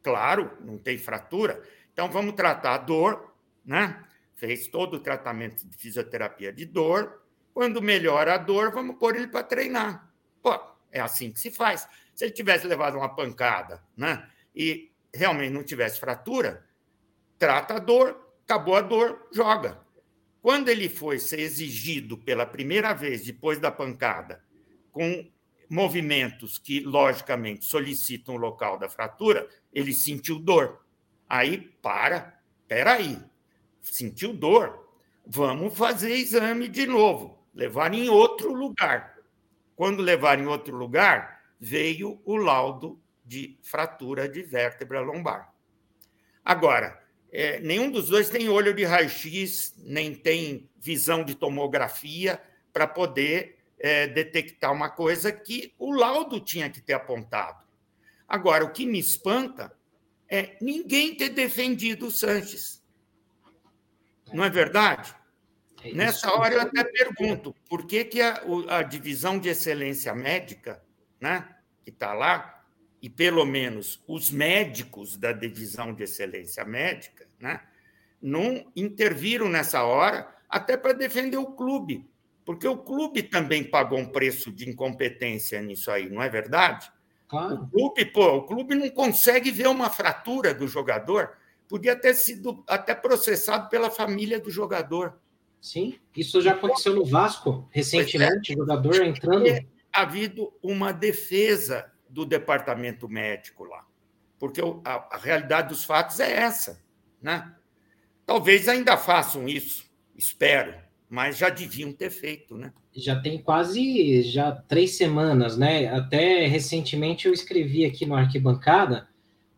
Claro, não tem fratura, então vamos tratar a dor, né? Fez todo o tratamento de fisioterapia de dor. Quando melhora a dor, vamos pôr ele para treinar. Pô, é assim que se faz. Se ele tivesse levado uma pancada, né? E realmente não tivesse fratura, trata a dor, acabou a dor, joga. Quando ele foi ser exigido pela primeira vez depois da pancada, com movimentos que, logicamente, solicitam o local da fratura, ele sentiu dor. Aí, para, peraí, sentiu dor, vamos fazer exame de novo, levar em outro lugar. Quando levar em outro lugar, veio o laudo de fratura de vértebra lombar. Agora, é, nenhum dos dois tem olho de raio-x, nem tem visão de tomografia para poder é, detectar uma coisa que o laudo tinha que ter apontado. Agora, o que me espanta é ninguém ter defendido o Sanches. Não é verdade? É Nessa hora eu até pergunto por que, que a, a divisão de excelência médica, né, que está lá, e pelo menos os médicos da divisão de excelência médica, né, não interviram nessa hora até para defender o clube, porque o clube também pagou um preço de incompetência nisso aí, não é verdade? Claro. O clube, pô, o clube não consegue ver uma fratura do jogador, podia ter sido até processado pela família do jogador. Sim, isso já aconteceu no Vasco recentemente, é. jogador entrando. Ha havido uma defesa do departamento médico lá, porque a, a realidade dos fatos é essa, né? Talvez ainda façam isso, espero, mas já deviam ter feito, né? Já tem quase já três semanas, né? Até recentemente eu escrevi aqui no Arquibancada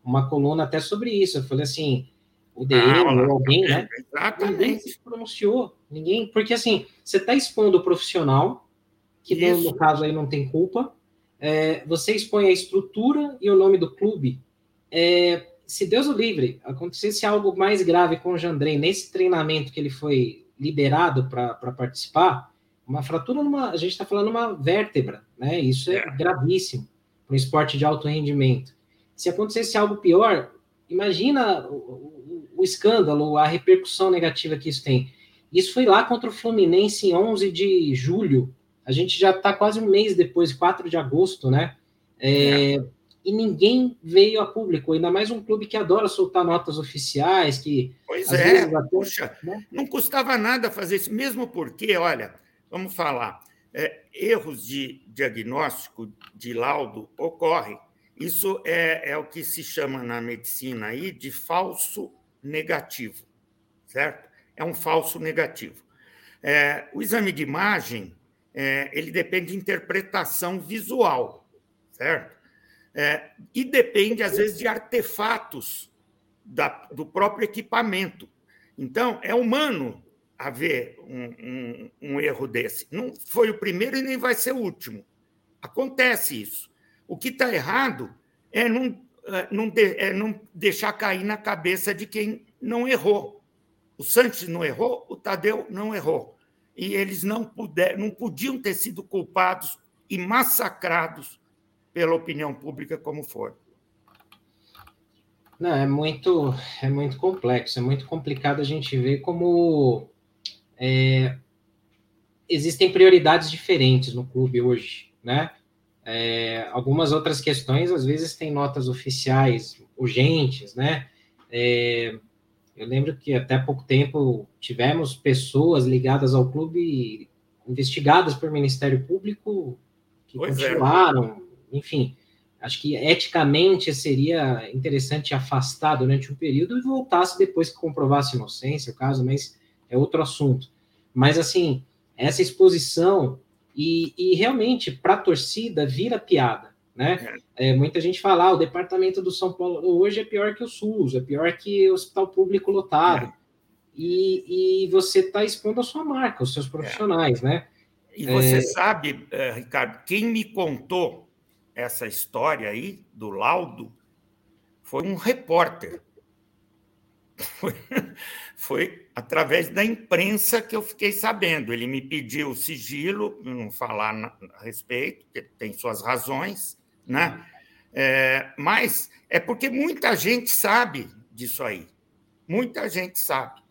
uma coluna até sobre isso. Eu falei assim, o DM ah, ou alguém, né? Exatamente. Ninguém se pronunciou, ninguém, porque assim, você está expondo o profissional, que no, no, caso aí não tem culpa, é, você expõe a estrutura e o nome do clube. É, se Deus o livre, acontecesse algo mais grave com o Jandrei nesse treinamento que ele foi liberado para participar, uma fratura numa. A gente está falando uma vértebra, né? Isso é, é. gravíssimo para um esporte de alto rendimento. Se acontecesse algo pior, imagina o, o, o, escândalo, a repercussão negativa que isso tem. Isso foi lá contra o Fluminense em 11 de julho a gente já está quase um mês depois, 4 de agosto, né? É, é. E ninguém veio a público, ainda mais um clube que adora soltar notas oficiais, que. Pois é, até, puxa, né? não custava nada fazer isso, mesmo porque, olha, vamos falar, é, erros de diagnóstico, de laudo, ocorrem. Isso é, é o que se chama na medicina aí de falso negativo, certo? É um falso negativo. É, o exame de imagem é, ele depende de interpretação visual, certo? É, e depende, às vezes, de artefatos da, do próprio equipamento. Então, é humano haver um, um, um, erro desse. Não foi o primeiro e nem vai ser o último. Acontece isso. O que está errado é não, é, não, de, é não deixar cair na cabeça de quem não errou. O Santos não errou, o Tadeu não errou e eles não, puder, não podiam ter sido culpados e massacrados pela opinião pública como foram. Não, é muito, é muito complexo, é muito complicado a gente ver como é, existem prioridades diferentes no clube hoje, né? É, algumas outras questões, às vezes, têm notas oficiais urgentes, né? É, eu lembro que até pouco tempo tivemos pessoas ligadas ao clube investigadas por Ministério Público que pois é. continuaram. Enfim. Acho que eticamente seria interessante afastar durante um período e voltasse depois que comprovasse inocência, o caso, mas é outro assunto. Mas, assim, essa exposição, e, e realmente, para a torcida, vira piada né? É. é, muita gente fala, ah, o departamento do São Paulo hoje é pior que o SUS, é pior que o hospital público lotado. É. E, e você está expondo a sua marca, os seus profissionais, é. né? E você é. sabe, eh, Ricardo, quem me contou essa história aí do laudo foi um repórter. Foi, foi através da imprensa que eu fiquei sabendo. Ele me pediu sigilo, não falar a respeito, tem suas razões, né? É, mas é porque muita gente sabe disso aí. Muita gente sabe.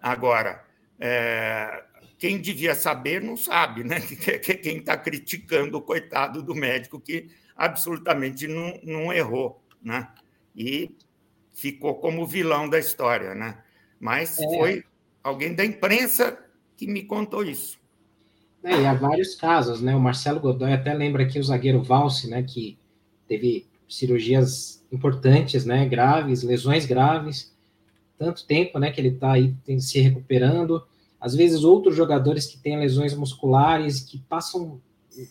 Agora, é, quem devia saber não sabe, né? Quem está criticando o coitado do médico que absolutamente não, não errou, né? E ficou como vilão da história, né? Mas é. foi alguém da imprensa que me contou isso. É, e há vários casos, né? O Marcelo Godoy até lembra aqui o zagueiro Valse, né? Que teve cirurgias importantes, né? Graves, lesões graves, tanto tempo, né? Que ele está aí se recuperando. Às vezes outros jogadores que têm lesões musculares que passam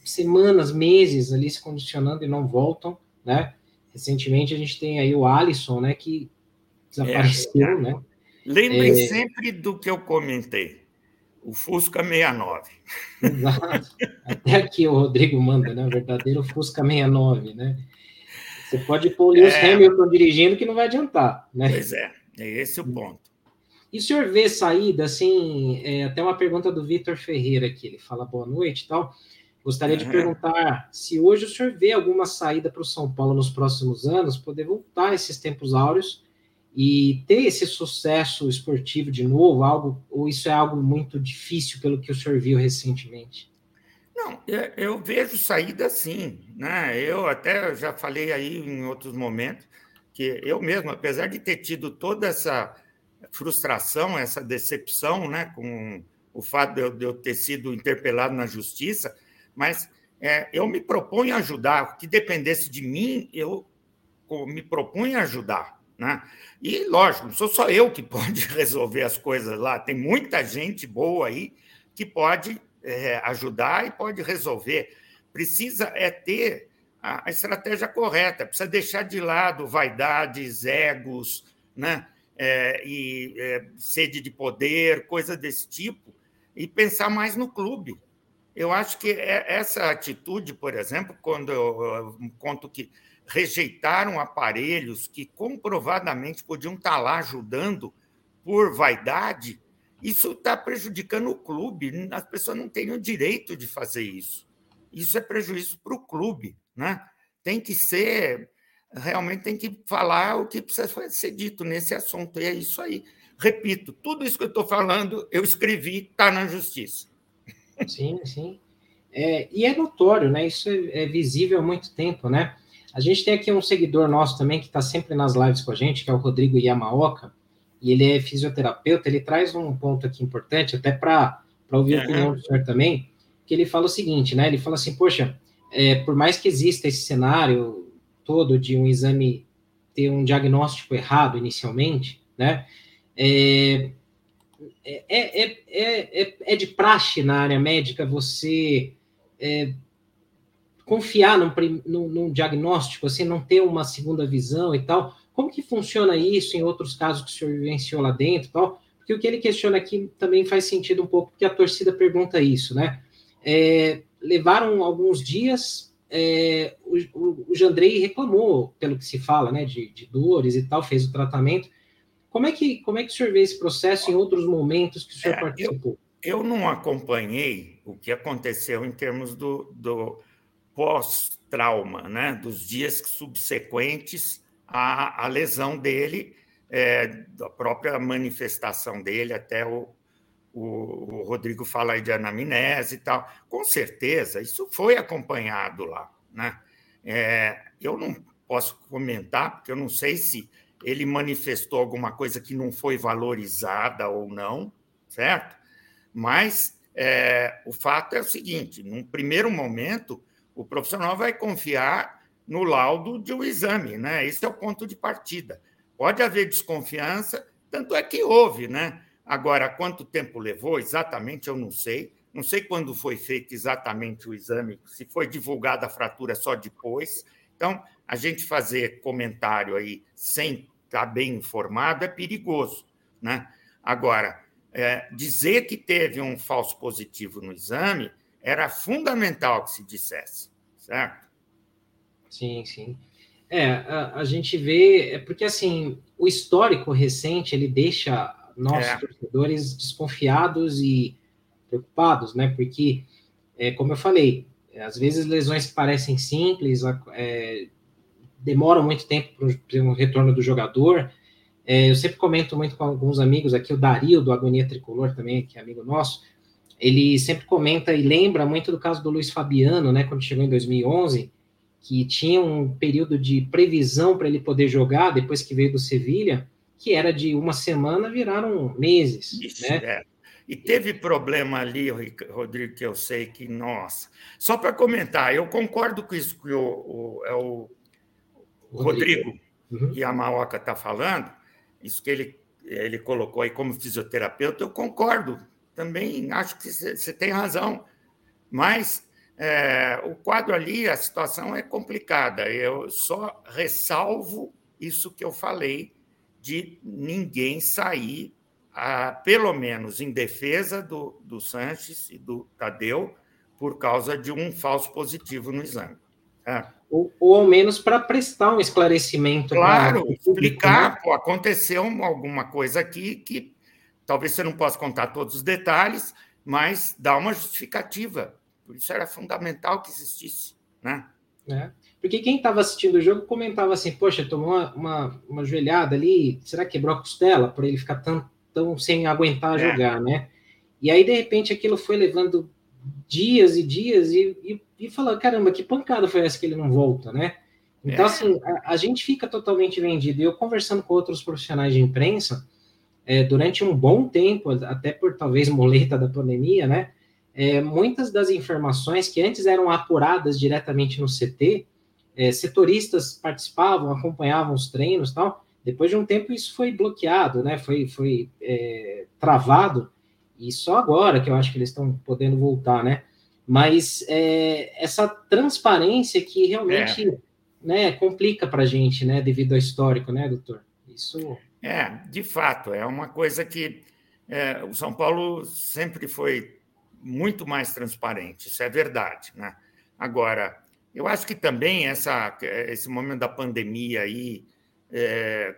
semanas, meses ali se condicionando e não voltam, né? Recentemente a gente tem aí o Alisson, né? Que desapareceu, é, né? Lembrem é... sempre do que eu comentei. O Fusca 69. Exato. Até aqui o Rodrigo manda, né? O verdadeiro Fusca 69, né? Você pode pôr o Lewis é... Hamilton dirigindo que não vai adiantar, né? Pois é, é esse o ponto. E o senhor vê saída, assim, é, até uma pergunta do Vitor Ferreira aqui, ele fala boa noite e tal. Gostaria de perguntar se hoje o senhor vê alguma saída para o São Paulo nos próximos anos, poder voltar a esses tempos áureos e ter esse sucesso esportivo de novo, algo, ou isso é algo muito difícil pelo que o senhor viu recentemente? Não, eu vejo saída sim, né? Eu até já falei aí em outros momentos que eu mesmo, apesar de ter tido toda essa frustração, essa decepção, né, com o fato de eu, ter sido interpelado na justiça, mas é, eu me proponho ajudar. Que dependesse de mim, eu me propunha ajudar. Né? E, lógico, não sou só eu que pode resolver as coisas lá, tem muita gente boa aí que pode é, ajudar e pode resolver. Precisa é ter a estratégia correta, precisa deixar de lado vaidades, egos, né? É, e é, sede de poder, coisa desse tipo, e pensar mais no clube. Eu acho que é, essa atitude, por exemplo, quando eu conto que rejeitaram aparelhos que comprovadamente podiam estar lá ajudando por vaidade, isso está prejudicando o clube. As pessoas não têm o direito de fazer isso. Isso é prejuízo para o clube. Né? Tem que ser, realmente tem que falar o que precisa ser dito nesse assunto. E é isso aí. Repito, tudo isso que eu estou falando, eu escrevi, está na justiça. Sim, sim. É, e é notório, né? Isso é, é, visível há muito tempo, né? A gente tem aqui um seguidor nosso também que está sempre nas lives com a gente, que é o Rodrigo Yamaoka, e ele é fisioterapeuta. Ele traz um ponto aqui importante, até para ouvir a opinião do senhor também, que ele fala o seguinte, né? Ele fala assim, poxa, é, por mais que exista esse cenário todo de um exame ter um diagnóstico errado inicialmente, né? É, é, é, é, é, de praxe na área médica você confiar num, num, num, diagnóstico, assim, não ter uma segunda visão e tal. Como que funciona isso em outros casos que o senhor vivenciou lá dentro e tal? Porque o que ele questiona aqui também faz sentido um pouco, porque a torcida pergunta isso, né? É, levaram alguns dias, é, o, o, Jandrei reclamou, pelo que se fala, né, de, de dores e tal, fez o tratamento, como é que como é que o senhor vê esse processo em outros momentos que o senhor é, participou? Eu, eu, não acompanhei o que aconteceu em termos do, do pós-trauma, né? dos dias subsequentes à, à lesão dele, é, da própria manifestação dele, até o, o, o, Rodrigo fala aí de anamnese e tal. Com certeza, isso foi acompanhado lá. Né? É, eu não posso comentar, porque eu não sei se ele manifestou alguma coisa que não foi valorizada ou não, certo? Mas é, o fato é o seguinte: num primeiro momento, o profissional vai confiar no laudo de um exame, né? Esse é o ponto de partida. Pode haver desconfiança, tanto é que houve, né? Agora, quanto tempo levou exatamente, eu não sei. Não sei quando foi feito exatamente o exame, se foi divulgada a fratura só depois. Então, a gente fazer comentário aí sem estar bem informado é perigoso. Né? Agora, é, dizer que teve um falso positivo no exame era fundamental que se dissesse, certo? Sim, sim. É, a, a gente vê, é porque assim, o histórico recente ele deixa nós é. torcedores desconfiados e preocupados, né? Porque, é, como eu falei, às vezes lesões que parecem simples é, demoram muito tempo para o retorno do jogador. É, eu sempre comento muito com alguns amigos aqui, o Dario, do Agonia Tricolor também, que é amigo nosso, ele sempre comenta e lembra muito do caso do Luiz Fabiano, né, quando chegou em 2011, que tinha um período de previsão para ele poder jogar depois que veio do Sevilha, que era de uma semana, viraram meses. Isso, né? É. E teve problema ali, Rodrigo, que eu sei que, nossa. Só para comentar, eu concordo com isso que o, o, é o, Rodrigo, Rodrigo uhum. Yamaoka está falando, isso que ele, ele colocou aí como fisioterapeuta, eu concordo. Também acho que você tem razão. Mas é, o quadro ali, a situação é complicada. Eu só ressalvo isso que eu falei de ninguém sair a, pelo menos em defesa do, do Sanches e do Tadeu, por causa de um falso positivo no exame. É. Ou, ou, ao menos para prestar um esclarecimento. Claro, público, explicar, né? pô, aconteceu alguma coisa aqui que talvez você não possa contar todos os detalhes, mas dá uma justificativa. Por isso era fundamental que existisse, né? É. Porque quem estava assistindo o jogo comentava assim, poxa, tomou uma, uma, uma joelhada ali, será que quebrou a costela? Por ele ficar tão, tão sem aguentar é. jogar, né? E aí, de repente, aquilo foi levando dias e dias e, e, e falando, caramba, que pancada foi essa que ele não volta, né? Então, é. assim, a, a, gente fica totalmente vendido. E eu conversando com outros profissionais de imprensa, é, durante um bom tempo, até por talvez moleta da pandemia, né? É, muitas das informações que antes eram apuradas diretamente no CT, é, setoristas participavam, acompanhavam os treinos tal, depois de um tempo, isso foi bloqueado, né? Foi, foi é, travado, e só agora que eu acho que eles estão podendo voltar, né? Mas é, essa transparência que realmente é. né, complica para a gente, né? Devido ao histórico, né, doutor? Isso. É, de fato, é uma coisa que é, o São Paulo sempre foi muito mais transparente, isso é verdade, né? Agora, eu acho que também essa, esse momento da pandemia aí, é,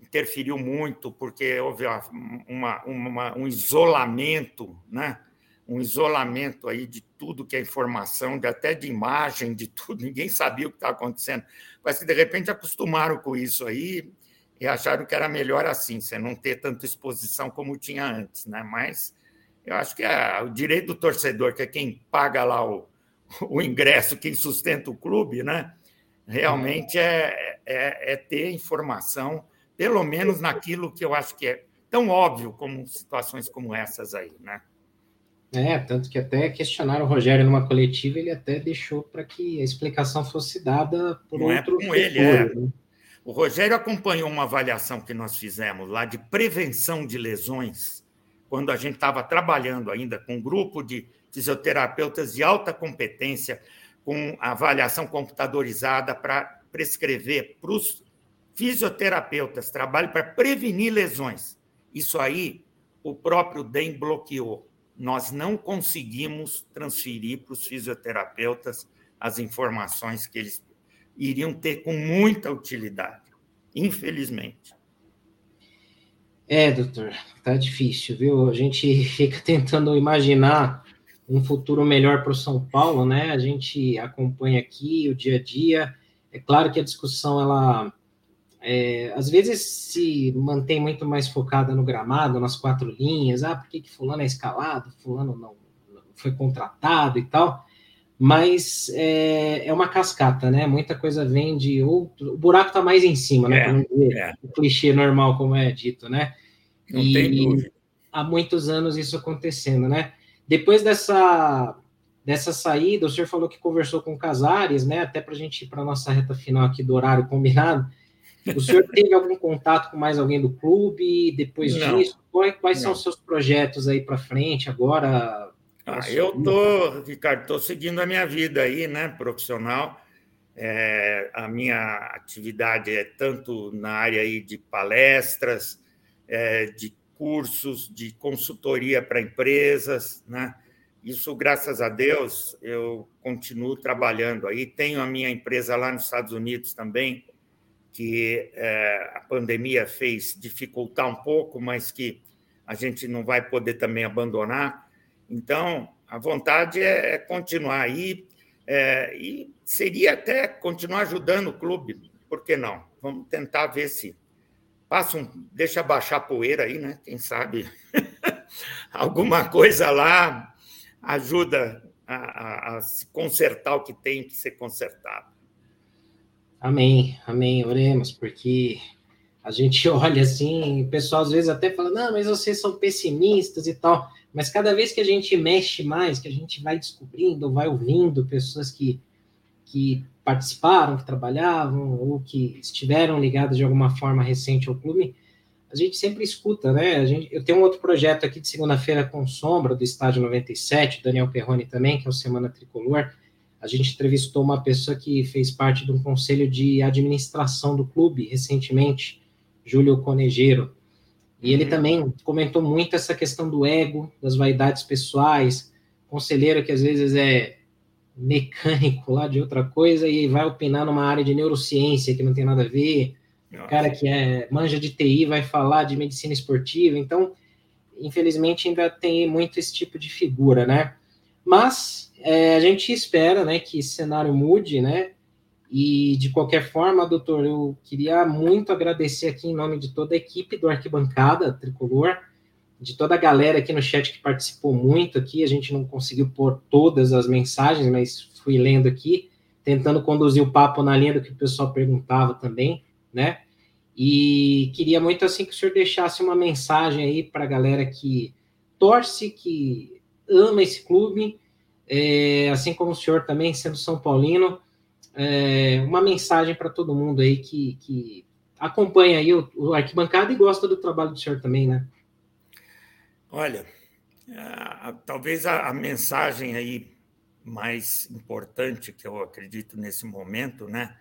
interferiu muito, porque houve uma, uma, um isolamento, né? um isolamento aí de tudo que é informação, de, até de imagem, de tudo, ninguém sabia o que estava acontecendo. Mas de repente acostumaram com isso aí e acharam que era melhor assim, você não ter tanta exposição como tinha antes. Né? Mas eu acho que é o direito do torcedor, que é quem paga lá o, o ingresso, quem sustenta o clube, né? Realmente é, é, é ter informação, pelo menos naquilo que eu acho que é tão óbvio como situações como essas aí, né? É, tanto que até questionaram o Rogério numa coletiva, ele até deixou para que a explicação fosse dada por Não é outro é com ele, é. Né? O Rogério acompanhou uma avaliação que nós fizemos lá de prevenção de lesões, quando a gente estava trabalhando ainda com um grupo de fisioterapeutas de alta competência com avaliação computadorizada para prescrever para os fisioterapeutas trabalho para prevenir lesões. Isso aí o próprio DEM bloqueou. Nós não conseguimos transferir para os fisioterapeutas as informações que eles iriam ter com muita utilidade, infelizmente. É, doutor, tá difícil, viu? A gente fica tentando imaginar um futuro melhor para o São Paulo, né? A gente acompanha aqui o dia a dia. É claro que a discussão, ela é, às vezes se mantém muito mais focada no gramado, nas quatro linhas. Ah, por que, que fulano é escalado, fulano não, não foi contratado e tal. Mas é, é, uma cascata, né? Muita coisa vem de outro. O buraco está mais em cima, né? É, é. O clichê normal, como é dito, né? Não e tem dúvida. há muitos anos isso acontecendo, né? Depois dessa, dessa saída, o senhor falou que conversou com o Casares, né? Até para a gente ir para a nossa reta final aqui do horário combinado. O senhor teve algum contato com mais alguém do clube depois Não. disso? Quais, são os seus projetos aí para frente agora? Ah, eu tô, Ricardo, estou seguindo a minha vida aí, né, profissional. É, a minha atividade é tanto na área aí de palestras, é, de cursos de consultoria para empresas, né? Isso, graças a Deus, eu continuo trabalhando aí. Tenho a minha empresa lá nos Estados Unidos também, que é, a pandemia fez dificultar um pouco, mas que a gente não vai poder também abandonar. Então, a vontade é, é continuar aí é, e seria até continuar ajudando o clube, por que não? Vamos tentar ver se passa um, deixa baixar poeira aí, né? Quem sabe alguma coisa lá ajuda a, a, a, se consertar o que tem que ser consertado. Amém, amém, oremos, porque a gente olha assim, o pessoal às vezes até fala, não, mas vocês são pessimistas e tal, mas cada vez que a gente mexe mais, que a gente vai descobrindo, vai ouvindo pessoas que, que participaram, que trabalhavam, ou que estiveram ligadas de alguma forma recente ao clube, a gente sempre escuta, né? A gente, eu tenho um outro projeto aqui de segunda-feira com Sombra, do Estádio 97, Daniel Perrone também, que é o Semana Tricolor. A gente entrevistou uma pessoa que fez parte de um conselho de administração do clube recentemente, Júlio Conejeiro. E ele uhum. também comentou muito essa questão do ego, das vaidades pessoais, conselheiro que às vezes é mecânico lá de outra coisa e vai opinar numa área de neurociência que não tem nada a ver, o cara que é manja de TI vai falar de medicina esportiva, então, infelizmente, ainda tem muito esse tipo de figura, né? Mas é, a gente espera, né, que esse cenário mude, né? E de qualquer forma, doutor, eu queria muito agradecer aqui em nome de toda a equipe do Arquibancada Tricolor, de toda a galera aqui no chat que participou muito aqui. A gente não conseguiu pôr todas as mensagens, mas fui lendo aqui, tentando conduzir o papo na linha do que o pessoal perguntava também, né? E queria muito assim que o senhor deixasse uma mensagem aí para a galera que torce, que ama esse clube, é, assim como o senhor também, sendo São Paulino, é, uma mensagem para todo mundo aí que, que acompanha aí o, o, arquibancada e gosta do trabalho do senhor também, né? Olha, a, a, talvez a, a, mensagem aí mais importante que eu acredito nesse momento, né,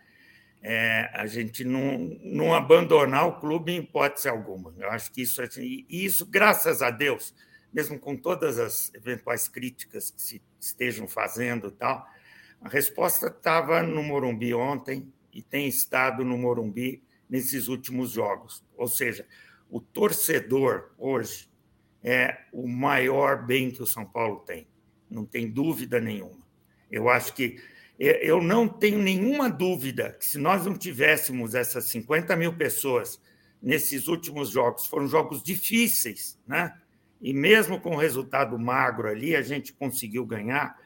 é a gente não, não abandonar o clube em hipótese alguma. Eu acho que isso, assim, isso, graças a Deus, mesmo com todas as eventuais críticas que se estejam fazendo, tal, a resposta estava no Morumbi ontem e tem estado no Morumbi nesses últimos jogos. Ou seja, o torcedor hoje é o maior bem que o São Paulo tem, não tem dúvida nenhuma. Eu acho que eu não tenho nenhuma dúvida que se nós não tivéssemos essas 50 mil pessoas nesses últimos jogos, foram jogos difíceis, né? E mesmo com o resultado magro ali, a gente conseguiu ganhar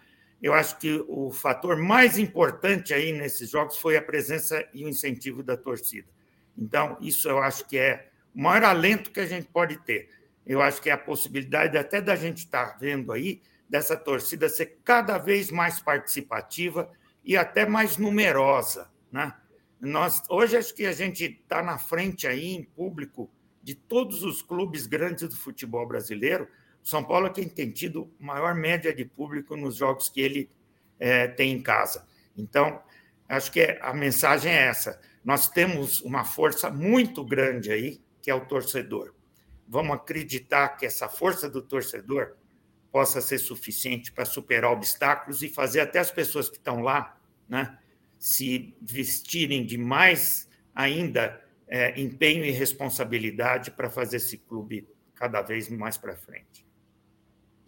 eu acho que o fator mais importante aí nesses jogos foi a presença e o incentivo da torcida. Então, isso eu acho que é o maior alento que a gente pode ter. Eu acho que é a possibilidade até da gente estar vendo aí dessa torcida ser cada vez mais participativa e até mais numerosa, né? Nós hoje acho que a gente está na frente aí em público de todos os clubes grandes do futebol brasileiro são Paulo é quem tem tido maior média de público nos jogos que ele é, tem em casa. Então, acho que a mensagem é essa. Nós temos uma força muito grande aí, que é o torcedor. Vamos acreditar que essa força do torcedor possa ser suficiente para superar obstáculos e fazer até as pessoas que estão lá né, se vestirem de mais ainda é, empenho e responsabilidade para fazer esse clube cada vez mais para frente.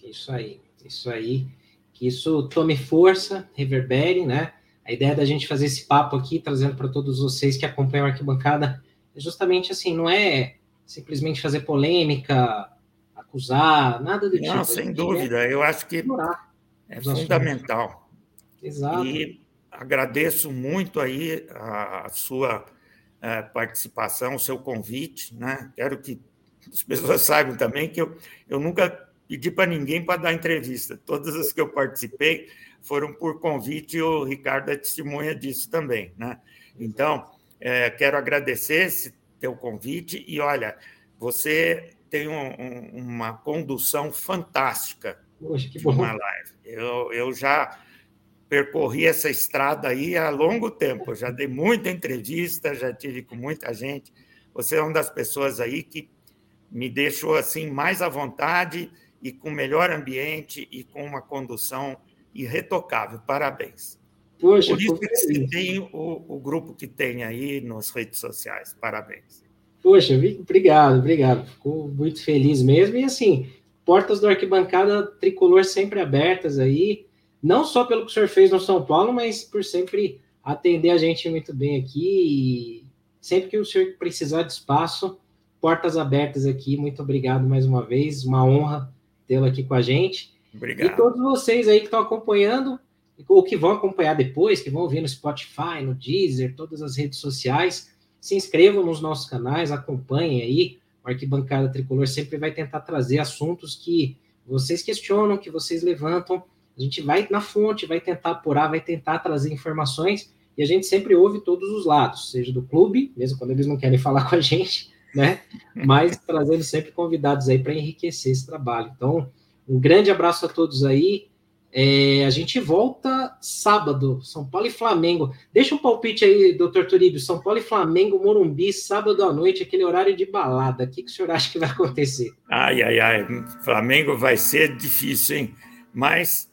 Isso aí, isso aí. Que isso tome força, reverbere, né? A ideia da gente fazer esse papo aqui, trazendo para todos vocês que acompanham a arquibancada, é justamente assim, não é simplesmente fazer polêmica, acusar, nada do tipo. Não, sem dúvida, eu acho que é fundamental. Exato. E agradeço muito aí a, sua é, participação, o seu convite, né? Quero que as pessoas saibam também que eu, eu nunca pedi para ninguém para dar entrevista. Todas as que eu participei foram por convite e o Ricardo é testemunha disso também. Né? Então, é, quero agradecer esse teu convite e, olha, você tem um, um, uma condução fantástica Poxa, de uma live. Eu, eu já percorri essa estrada aí há longo tempo, eu já dei muita entrevista, já tive com muita gente. Você é uma das pessoas aí que me deixou assim mais à vontade e com melhor ambiente e com uma condução irretocável. Parabéns. Poxa, Por isso que você tem o, o, grupo que tem aí nas redes sociais. Parabéns. Poxa, obrigado, obrigado. Fico muito feliz mesmo. E assim, portas do arquibancada tricolor sempre abertas aí, não só pelo que o senhor fez no São Paulo, mas por sempre atender a gente muito bem aqui. E sempre que o senhor precisar de espaço, portas abertas aqui. Muito obrigado mais uma vez, uma honra tê-lo aqui com a gente. Obrigado. E todos vocês aí que estão acompanhando, ou que vão acompanhar depois, que vão ver no Spotify, no Deezer, todas as redes sociais, se inscrevam nos nossos canais, acompanhem aí. O Arquibancada Tricolor sempre vai tentar trazer assuntos que vocês questionam, que vocês levantam. A gente vai na fonte, vai tentar apurar, vai tentar trazer informações e a gente sempre ouve todos os lados, seja do clube, mesmo quando eles não querem falar com a gente, né? Mas trazendo sempre convidados aí para enriquecer esse trabalho. Então, um grande abraço a todos aí. É, a gente volta sábado, São Paulo e Flamengo. Deixa um palpite aí, doutor Turíbio. São Paulo e Flamengo, Morumbi, sábado à noite, aquele horário de balada. O que, que o senhor acha que vai acontecer? Ai, ai, ai. Flamengo vai ser difícil, hein? Mas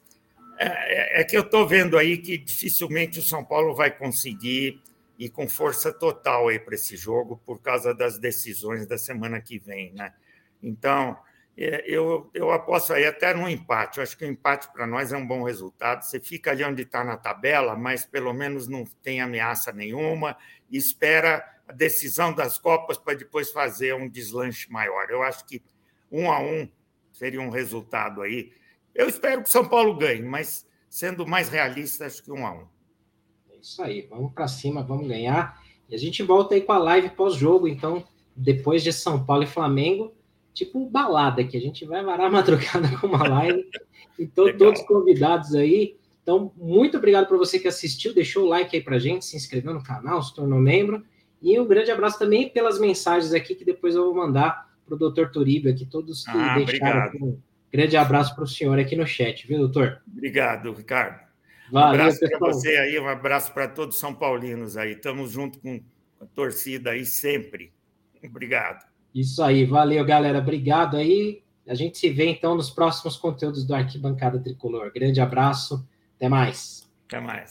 é, é, é que eu estou vendo aí que dificilmente o São Paulo vai conseguir ir com força total aí para esse jogo por causa das decisões da semana que vem, né? Então, eu, eu aposto aí até no empate. Eu acho que o empate para nós é um bom resultado. Você fica ali onde está na tabela, mas pelo menos não tem ameaça nenhuma e espera a decisão das Copas para depois fazer um deslanche maior. Eu acho que um a um seria um resultado aí. Eu espero que o São Paulo ganhe, mas sendo mais realista, acho que um a um. É isso aí, vamos para cima, vamos ganhar. E a gente volta aí com a live pós-jogo, então, depois de São Paulo e Flamengo tipo balada, que a gente vai varar a madrugada com uma live. Então, Legal. todos convidados aí. Então, muito obrigado para você que assistiu, deixou o like aí para gente, se inscreveu no canal, se tornou membro. E um grande abraço também pelas mensagens aqui que depois eu vou mandar para o doutor Turíbio aqui, todos que ah, deixaram. Um grande abraço para o senhor aqui no chat, viu, doutor? Obrigado, Ricardo. Valeu, um abraço para você aí, um abraço para todos os São Paulinos aí. Estamos junto com a torcida aí sempre. Obrigado. Isso aí, valeu, galera. Obrigado aí. A gente se vê então nos próximos conteúdos do Arquibancada Tricolor. Grande abraço, até mais. Até mais.